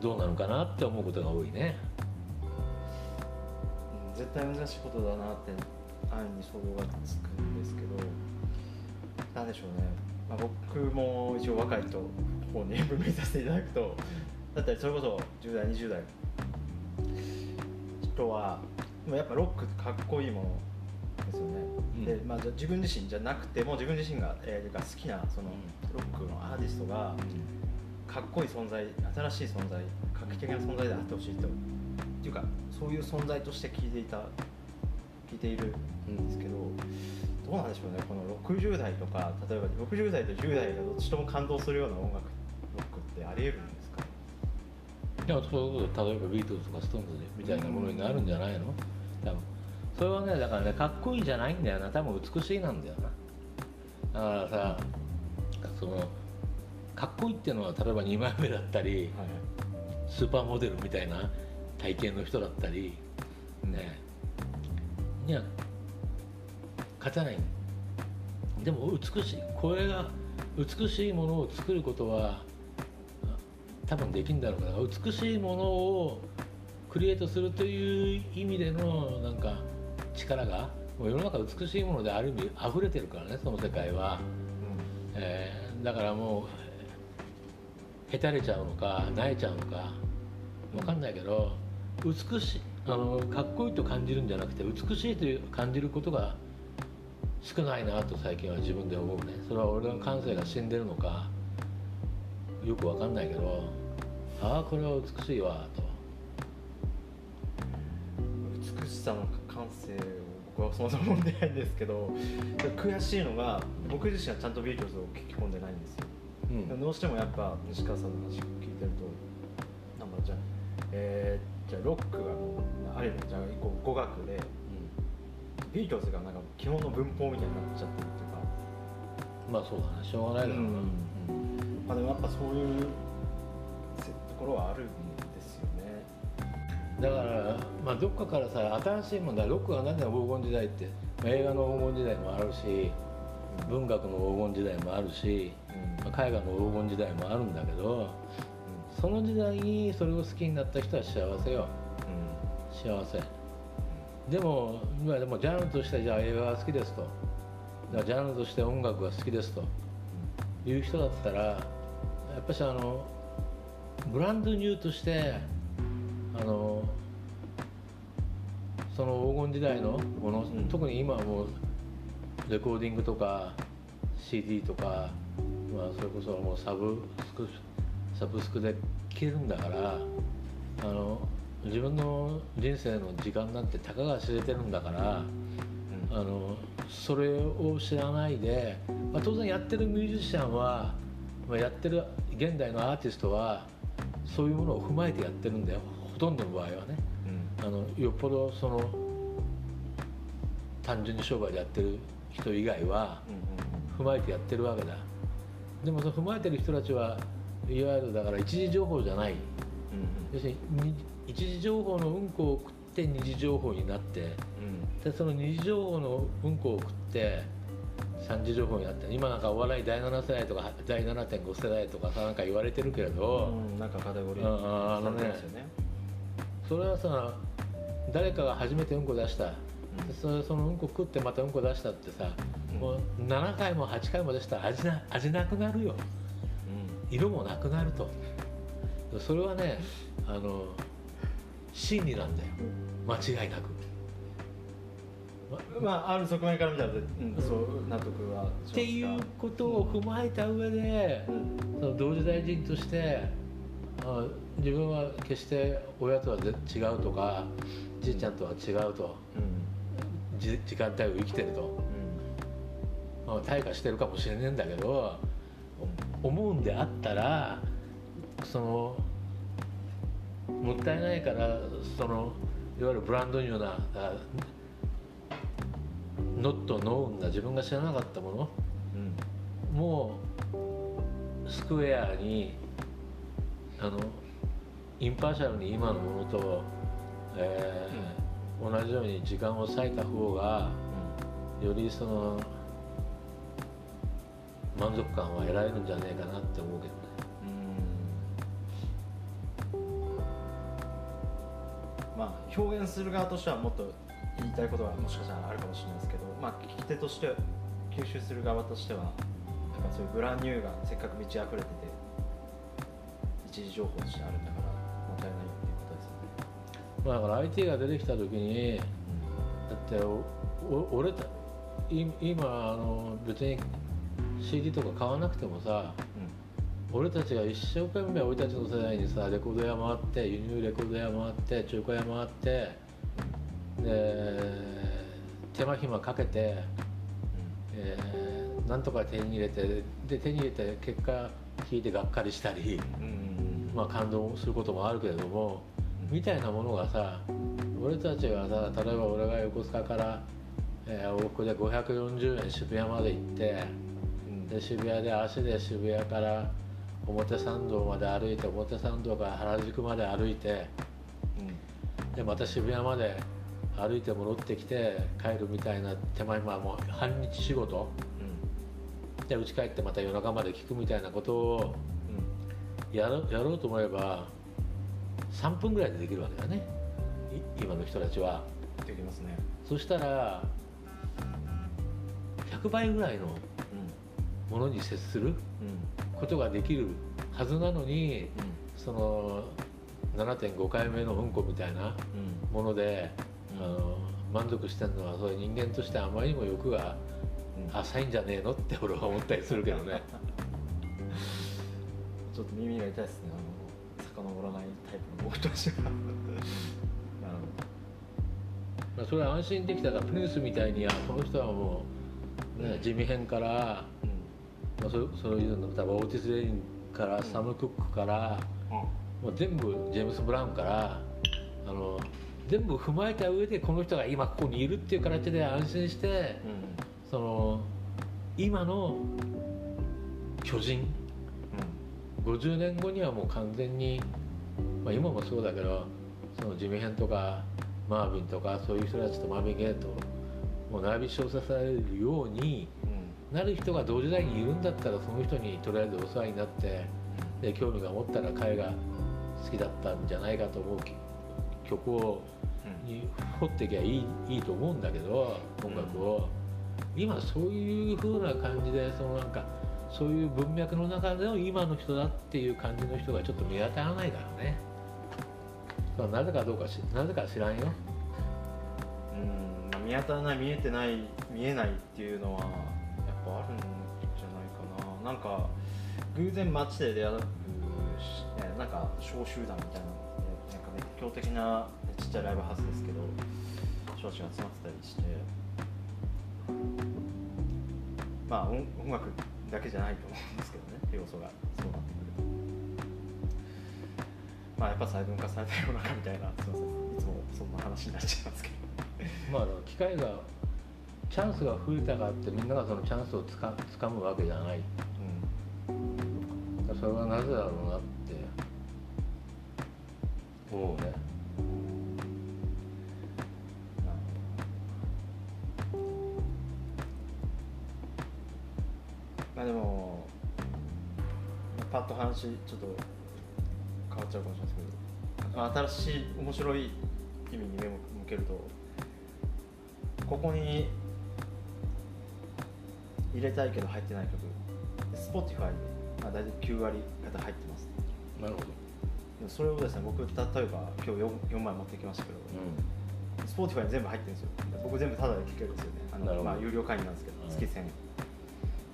どうなのかなって思うことが多いね。うん絶対難しいことだなって安易に想像がつくんですけどなんでしょうね、まあ、僕も一応若いと方に分類させていただくとだったりそれこそ10代20代。人はやっぱロックかっこいいものですよね、うん。でまあ、自分自身じゃなくても自分自身が,、えーが好きなそのロックのアーティストがかっこいい存在新しい存在画期的な存在であってほしいとっていうかそういう存在として聞いていた聞いているんですけど、どうなんでしょうねこの60代とか例えば60代と10代がどっちとも感動するような音楽ロックってありえるんですか？でもそういうこと例えばビートルズとかストーンズみたいなものになるんじゃないの？多分。それはねだからねかっこいいじゃないんだよな。多分美しいなんだよな。だからさそのかっこいいっていうのは例えば2枚目だったりはい。スーパーモデルみたいな体型の人だったりね。には勝たない。でも美しい。これが美しいものを作ることはあ多分できるんだろうから美しいものをクリエイトするという意味でのなんか力がもう世の中美しいものである意味溢れてるからねその世界は、えーだからもうへたれちゃうのか萎えちゃうのか分かんないけど美しいあのかっこいいと感じるんじゃなくて美しいという感じることが少ないなと最近は自分で思うね。それは俺の感性が死んでるのかよく分かんないけどああこれは美しいわと。美しさの感性を僕はそもそも持ってないんですけど悔しいのが僕自身はちゃんとビートルズを聞き込んでないんですよ。うん。どうしてもやっぱ西川さんの話聞いてるとなんかじゃあえー、じゃあロックがある意味じゃあこう語学でビートルズがなんか基本の文法みたいになっちゃってるっていうか。まあそうだねしょうがないだろうな、うん。うん。まあでもやっぱそういうせところはあるんですよね。だから、まあ、どっかからさ新しいもんだロックが何で黄金時代って、まあ映画の黄金時代もあるし文学の黄金時代もあるし、まあ絵画の黄金時代もあるんだけどその時代にそれを好きになった人は幸せよ。幸せ。でも今でもジャンルとしてじゃあ映画が好きですと。じゃあジャンルとして音楽が好きですと。いう人だったらやっぱしあのブランドニューとしてあのその黄金時代のもの、うん。特に今はもうレコーディングとか CD とか、まあ、それこそもうサブスクサブスクで聴けるんだからあの自分の人生の時間なんてたかが知れてるんだからあのそれを知らないで、まあ、当然やってるミュージシャンは、まあ、やってる現代のアーティストはそういうものを踏まえてやってるんだよ。ほとんどの場合はね。あのよっぽどその単純に商売でやってる人以外は踏まえてやってるわけだ。でもその踏まえてる人たちはいわゆるだから一時情報じゃない。要するにに一時情報のうんこを食って二次情報になってでその二次情報のうんこを食って三次情報になって今なんかお笑い第7世代とか第7.5世代とかさなんか言われてるけれど、なんかカテゴリあああのね。それはさ誰かが初めてうんこ出した、それそのうんこ食ってまたうんこ出したってさ、うん。もう7回も8回も出したら味な味なくなるよ。色もなくなると。それはねあの真理なんだよ。間違いなく。うんまあある側面から見たら、うん、そう納得はっていうことを踏まえた上でその同時代人としてあ自分は決して親とはぜ違うとかじいちゃんとは違うと。うん。じ時間帯を生きてると、まあ、退化してるかもしれねえんだけど思うんであったらそのもったいないからそのいわゆるブランドニューなあノットノーンな自分が知らなかったものうん。もうスクエアにあのインパーシャルに今のものと、えー同じように時間を割いた方がよりその満足感は得られるんじゃないかなって思うけどね。うん。まあ表現する側としてはもっと言いたいことはもしかしたらあるかもしれないですけど、まあ、聞き手として吸収する側としてはなんかそういうブランニューがせっかく満ち溢れてて一時情報としてあるんだからまあだから IT が出てきた時にだって俺今あの別に CD とか買わなくてもさ俺たちが一生懸命俺たちの世代にさレコード屋回って輸入レコード屋回って中古屋回ってで手間暇かけて、えーなんとか手に入れてで手に入れて結果聞いてがっかりしたり、うんうん。まあ、感動することもあるけれどもみたいなものがさ俺たちがさ例えば俺が横須賀から、えー往復で540円渋谷まで行ってうん。で渋谷で足で渋谷から表参道まで歩いて表参道から原宿まで歩いてでまた渋谷まで歩いて戻ってきて帰るみたいな手間暇もう半日仕事。で家帰ってまた夜中まで聞くみたいなことをやろやろうと思えば3分ぐらいでできるわけだね。い今の人たちは。うんできますね。そしたら100倍ぐらいのものに接するうん。ことができるはずなのにその7.5回目のうんこみたいなうん。もので、うん。あの満足してるのはそういう人間としてあまりにも欲がうん。浅いんじゃねえのって俺は思ったりするけどね。[LAUGHS] ちょっと耳が痛いですね。あの遡らないタイプの僕としては。まあそれは安心できたからプリンスみたいにあこの人はもう、ね、地味編から、ほど。まあ、そそういうの例えばオーティス・レインからサム・クックから、もう全部ジェームス・ブラウンからあの全部踏まえた上でこの人が今ここにいるっていう形で安心してうん。その今の巨人50年後にはもう完全に、まあ、今もそうだけどそのジミヘンとかマービンとかそういう人たちとマービン・ゲイともう並び称されるようにうん。なる人が同時代にいるんだったらその人にとりあえずお世話になってで興味が持ったら彼が好きだったんじゃないかと思う曲をうんに掘っていけばいいいいと思うんだけど音楽を、今そういう風な感じでそのなんかそういう文脈の中での今の人だっていう感じの人がちょっと見当たらないからね。なぜかどうかしなぜか知らんよ。うんまあ、見当たらない見えてない見えないっていうのはやっぱあるんじゃないかな。なんか偶然街で出会う、なんか小集団みたいなのでなんか熱狂的なちっちゃいライブハウスですけど人たちが集まってたりして。まあ音音楽だけじゃないと思うんですけどね要素が。そうなってくると。まあやっぱ細分化された世の中みたいなすいません。いつもそんな話になっちゃいますけど。まあ機会がチャンスが増えたからってみんながそのチャンスをつか掴むわけじゃない。それはなぜだろうなって。思うねと話ちょっと変わっちゃうかもしれないですけど新しい面白い意味に目を向けるとここに入れたいけど入ってない曲 Spotify に、まあ、大体9割方入ってます。なるほど、それをですね僕例えば今日 4, 4枚持ってきましたけど、Spotify に全部入ってるんですよ。僕全部タダで聴けるんですよね。あのまあ有料会員なんですけどうん。月1000円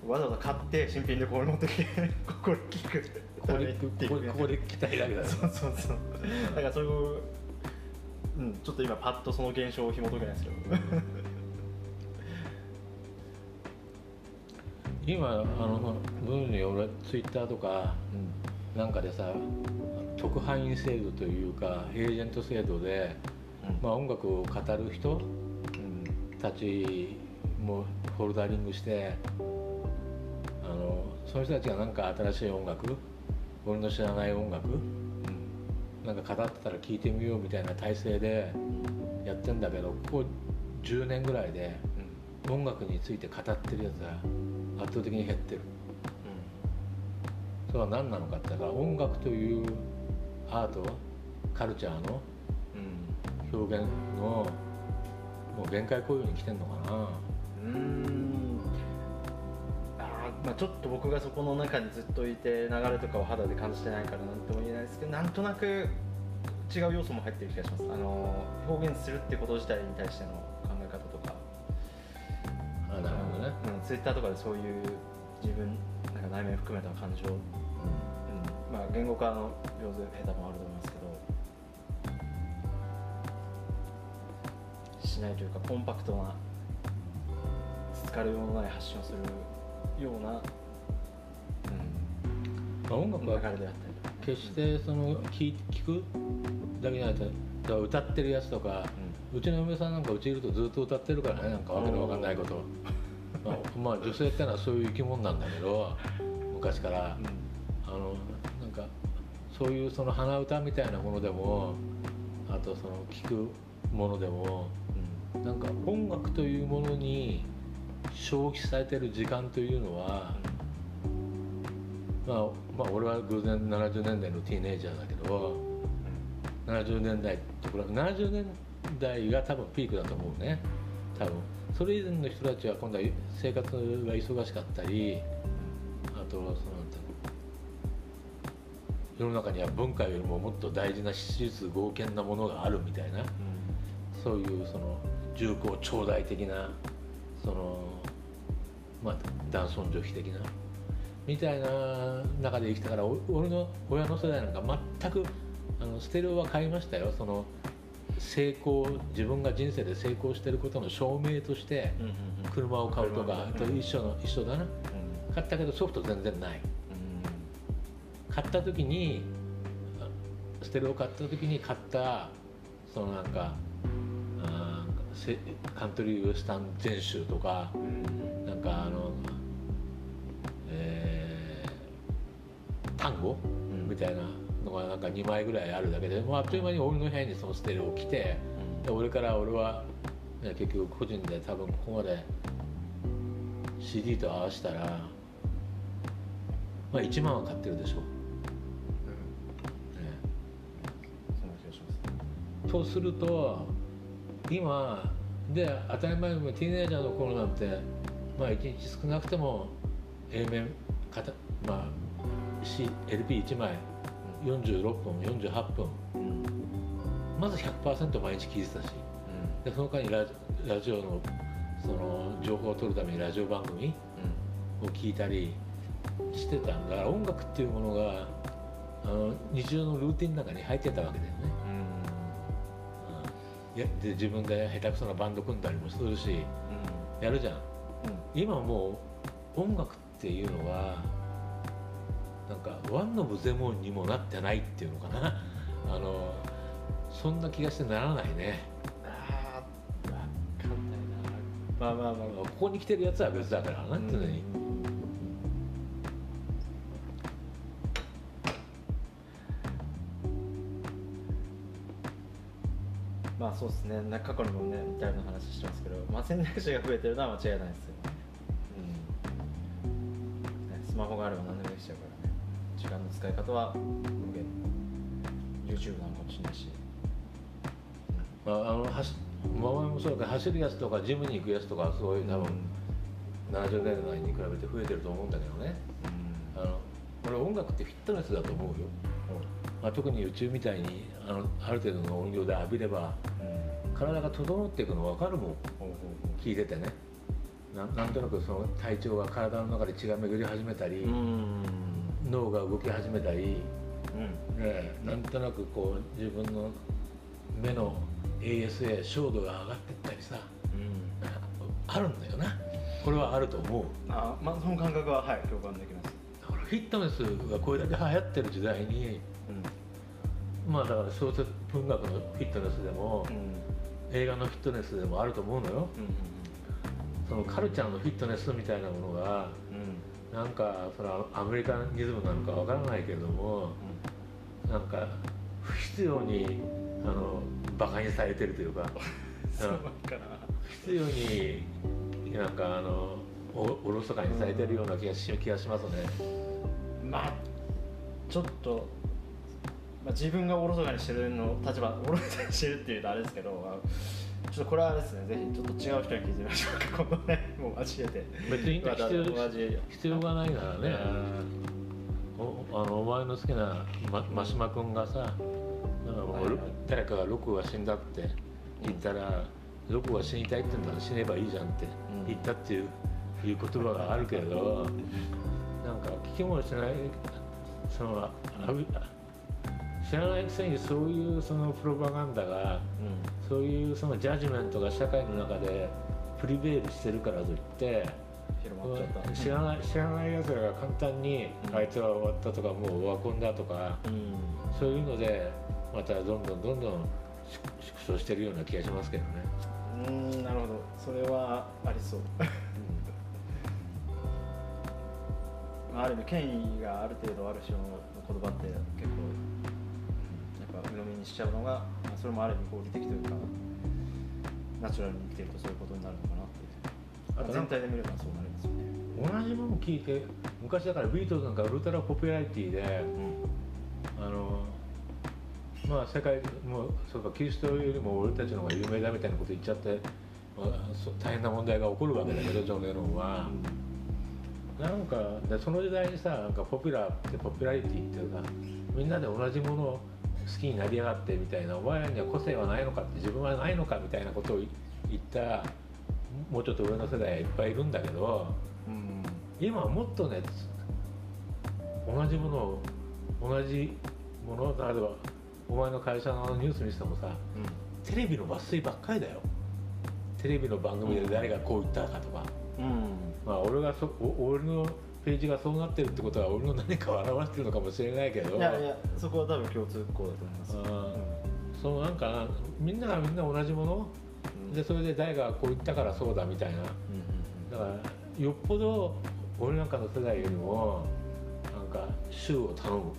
わざわざ買って新品でこれ持ってきて [LAUGHS] ここで聴くここでここここで来たいだけだよそうそうそう。だからそういううんちょっと今パッとその現象を紐解けないですけど。[LAUGHS] 今あの分に俺ツイッターとかなんかでさ特派員制度というかエージェント制度で、まあ、音楽を語る人うん。たちもホルダリングしてあのその人たちがなんか新しい音楽？俺の知らない音楽？なんか語ってたら聴いてみようみたいな体制でやってんだけどここ10年ぐらいで音楽について語ってるやつが圧倒的に減ってる。それは何なのかって言ったら音楽というアートカルチャーのうん。表現のもう限界行為に来てんのかな。うんまあちょっと僕がそこの中にずっといて流れとかを肌で感じてないからなんとも言えないですけどなんとなく違う要素も入ってる気がします。あの表現するってこと自体に対しての考え方とか。あなるほどね、うん、ツイッターとかでそういう自分なんか内面含めた感情、うん。まあ、言語化の上手下手もあると思いますけど。しないというかコンパクトなつつかるようのない発信をするような、まあ、音うん、楽は流れであったりとか、決してその聞聞くだけじゃなくて歌ってるやつとか、うちの嫁さんなんかうちいるとずっと歌ってるからねなんかわけのわかんないこと、まあ、まあ女性ってのはそういう生き物なんだけど昔から。うん。あのなんかそういうその鼻歌みたいなものでもあとその聞くものでもなんか音楽というものに消費されてる時間というのは、まあ、まあ俺は偶然70年代のティーネイジャーだけど70年代と比べ70年代が多分ピークだと思うね。多分。それ以前の人たちは今度は生活が忙しかったりあとその世の中には文化よりももっと大事な史実合憲なものがあるみたいな。そういうその重厚長大的なそのまあ男尊女卑的なみたいな中で生きたからお俺の親の世代なんか全くあのステレオは買いましたよ。その成功自分が人生で成功してることの証明として車を買うとかと一緒の一緒だな。うん。買ったけどソフト全然ない。うん。買った時にあステレオ買った時に買ったそのなんかカントリーウエスタン全集とかかあのえータンゴうん。みたいなのがなんか2枚ぐらいあるだけで、もうあっという間に俺の部屋にそのステレオ来てで俺から俺は、ね、結局個人で多分ここまで CD と合わせたら、まあ、1万は買ってるでしょ。う、ね、とす。ると今で当たり前にティーネイジャーの頃なんてまあ1日少なくても A 面かたまあ LP1 枚46分48分うんまず100%毎日聴いてたし。でその間にラジオのその情報を取るためにラジオ番組を聞いたりしてたんだ。から音楽っていうものがあの日常のルーティンの中に入ってたわけだよね、うん、いやで自分で下手くそなバンド組んだりもするしやるじゃん今もう音楽っていうのはなんかワンのブゼモンにもなってないっていうのかな。あのそんな気がしてならないね。ああ分かんないな。まあまあまあまあここに来てるやつは別だからな常に、まあそうですね。な過去にもね似たような話してますけど、まあ、選択肢が増えてるのは間違いないですよスマホがあれば何でもできちゃうからね。時間の使い方は無限。YouTube なのかもしれないし、まあ、あの走前もそうだけど走るやつとかジムに行くやつとかすごい多分、70年代に比べて増えてると思うんだけどね。あの俺音楽ってフィットネスだと思うよ、まあ、特に宇宙みたいにあのある程度の音量で浴びれば体が整っていくの分かるもん。聞いててねななんとなくその体調が体の中で血が巡り始めたり、うん。脳が動き始めたり、うん。ね、なんとなくこう自分の目の ASA 照度が上がってったりさうん。あるんだよな。これはあると思う。あまあその感覚ははい共感できます。だからフィットネスがこれだけ流行ってる時代にまあだから小説文学のフィットネスでもうん。うん映画のフィットネスでもあると思うのよ。うんそのカルチャーのフィットネスみたいなものがうん。うんなんかそれはアメリカニズムなのかわからないけれどもなんか不必要にあのバカにされてるというか [LAUGHS] 不必要になんかあのおおろそかにされてるような気がし気がしますね。まあちょっと、まあ、自分がおろそかにしてるの立場おろそかにしてるっていうとあれですけど、まあ、ちょっとこれはですねぜひちょっと違う人に聞いてみましょうか。今度ねもう交えて。別に必要必要がないならね。うん。おあのお前の好きな、ま、真島君がさなんかもうはいはい。誰かがロクが死んだって言ったら、ロクが死にたいって言うんだら死ねばいいじゃんってうん。言ったっていう,、いう言葉があるけれどなんか聞きもしないそのあ知らないくせにそういうそのプロパガンダがそういうそのジャッジメントが社会の中でプリベールしてるからといって知らない知らないやつらが簡単にうん。あいつは終わったとかもうオワコンだとかうん。そういうのでまたどんどんどんどん縮縮小してるような気がしますけどね。うんなるほど。それはありそう。[LAUGHS] まあある意味権威がある程度ある人の言葉って結構しちゃうのが、まあ、それもある意味合理的というかナチュラルに生きてるとそういうことになるのかなって全体で見ればそうなりますよね。同じもの聞いて昔だからビートルズなんかウルトラポピュラリティであのまあ世界もうそうかキリストよりも俺たちの方が有名だみたいなこと言っちゃって、まあ、大変な問題が起こるわけだけどジョン・レノンは。なんかでその時代にさなんかポピュラーってポピュラリティっていうかみんなで同じものを好きになりやがってみたいなお前らには個性はないのかって自分はないのかみたいなことを言ったもうちょっと上の世代はいっぱいいるんだけどうん。今はもっとね同じものを同じもの例えばお前の会社のニュースにしてもさテレビの抜粋ばっかりだよ。テレビの番組で誰がこう言ったかとか。うん。まあ、俺がそお俺のページがそうなってるってことは俺の何かを表してるのかもしれないけど。いやいやそこは多分共通項だと思います。うん。そうなんかなみんながみんな同じもの？うん。でそれで誰がこう言ったからそうだみたいな。うんだからよっぽど俺なんかの世代よりもなんか衆を頼む。うん。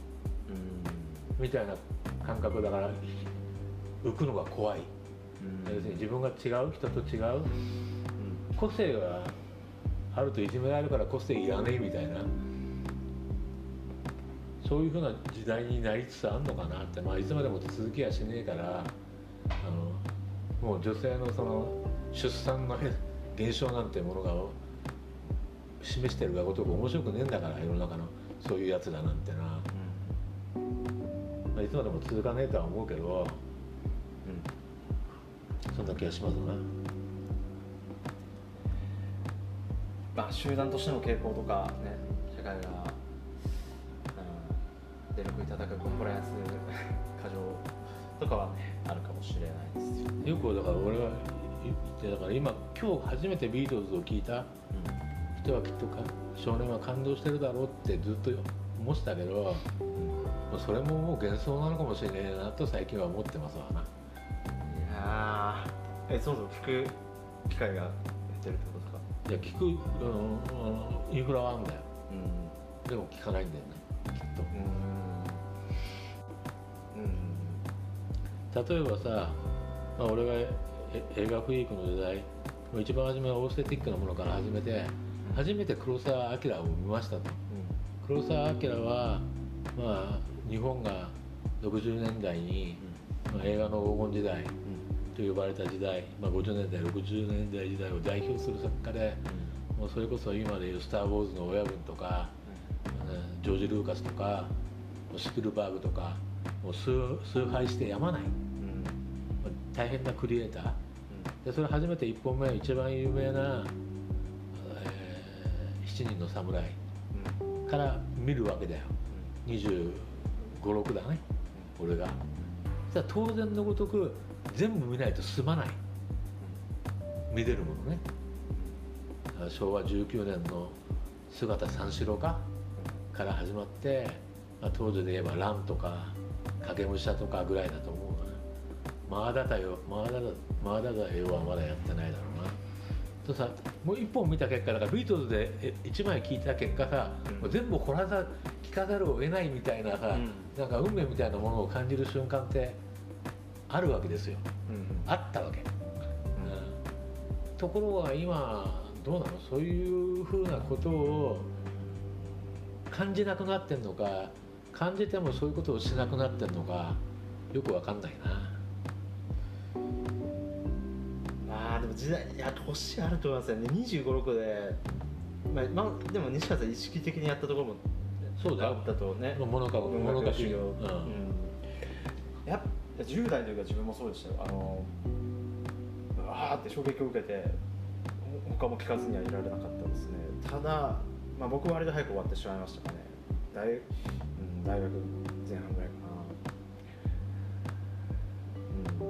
みたいな感覚だから浮くのが怖い。うん。要するに自分が違う人と違う。うん。個性があるといじめられるから個性いらねえみたいな。そういうふうな時代になりつつあるのかなって、まあ、いつまでも続きはしねえからあのもう女性のその出産の減少なんてものが示してるがごとく面白くねえんだから世の中のそういうやつらなんてな、まあ、いつまでも続かねえとは思うけどそんな気がしますなまあ集団としての傾向とかね社会が、うん、出力いただくコンプライアンス過剰とかはねあるかもしれないですよよくだから俺は言ってだから今今日初めてビートルズを聞いた人はきっとか少年は感動してるだろうってずっと思ってたけど、うん、それももう幻想なのかもしれないなと最近は思ってますわな。あえそうそう聞く機会が減ってるってこいや聞く、うん、インフラはあるんだよ、うん、でも聞かないんだよねきっと。うん、例えばさ、まあ、俺が映画フリークの時代一番初めはオーステティックなものから始めて、初めて黒澤明を見ましたと、黒澤明はまあ日本が60年代に、まあ、映画の黄金時代、と呼ばれた時代、まあ、50年代60年代時代を代表する作家で、うん、もうそれこそ今でいう「スター・ウォーズ」の親分とか、うん、ジョージ・ルーカスとかスピルバーグとかもう崇崇拝してやまない、うん、大変なクリエイター、でそれ初めて1本目一番有名な「えー、7人の侍」から見るわけだよ、2 5 6だね、俺が。当然のごとく全部見ないと済まない。見れるものね。昭和19年の姿三四郎か？から始まって、まあ、当時で言えば「乱」とか「影武者」とかぐらいだと思うな「まだだよ。まだだまだだよ」はまだやってないだろうな。とさもう一本見た結果だからビートルズで1枚聞いた結果さ、うん、全部掘らざ聞かざるを得ないみたいなさ、うん、なんか運命みたいなものを感じる瞬間ってあるわけですよ、うん、あったわけ、うん、ところが今どうなの？そういうふうなことを感じなくなってんのか？感じてもそういうことをしなくなってんのか？よくわかんないな。まあでも時代いや年あると思いますよね2 5 6で。まあ、まあ、でも西川さん意識的にやったところもそうだったとね。物書物書修行、うん、やっ10代の時は自分もそうでしたよ。あのわーって衝撃を受けて他も聞かずにはいられなかったですね。ただ、まあ、僕は割と早く終わってしまいましたかね。大,、うん、大学前半ぐらいかな、う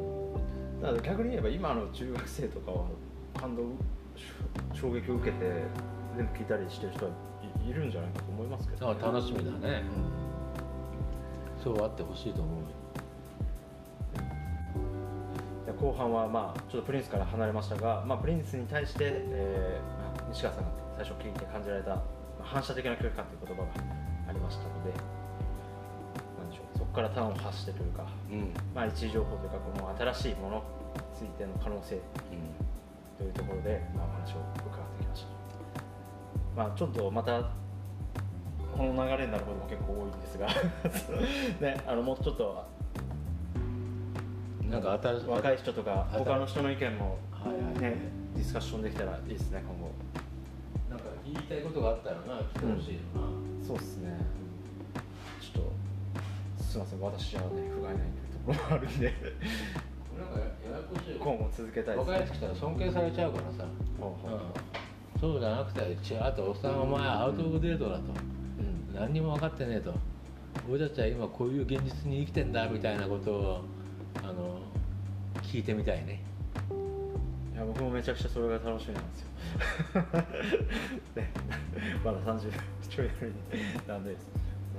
ん、だから逆に言えば今の中学生とかは感動衝撃を受けて全部聞いたりしてる人はいるんじゃないかと思いますけど、ね、楽しみだね、うん、そうあってほしいと思う後半はまあちょっとプリンスから離れましたが、まあ、プリンスに対して、えー、西川さんが最初聞いて感じられた、まあ、反射的な距離感という言葉がありましたのでなんでしょうそこから端を発してというか、うん、まあ、一時情報というかこの新しいものについての可能性というところで、まあ、お話を伺ってきました。まあ、ちょっとまたこの流れになることも結構多いんですが [LAUGHS] ね、あのもうちょっとなんか若い人とか他の人の意見も、ねディスカッションできたらいいですね今後。なんか言いたいことがあったらな来てほしいな、うん、そうですね。ちょっとすみません私はね不甲斐ないというところもあるんで。なんかややこしい今後続けたいです、ね、若い人来たら尊敬されちゃうからさ、うん、そうじゃなくてあとおっさん。お前アウト・オブ・デートだと、うん、何にも分かってねえと。俺たちは今こういう現実に生きてんだみたいなことをあの聞いてみたいね。いや僕もめちゃくちゃそれが楽しみなんですよ。[LAUGHS] ね、まだ30ちょいなんで、ね、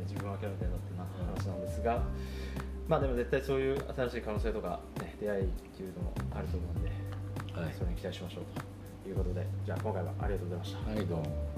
自分は諦めてんだってな話なんですが、まあでも絶対そういう新しい可能性とか、ね、出会いっていうのもあると思うんで、はい、それに期待しましょうということでじゃあ今回はありがとうございました。はいどうも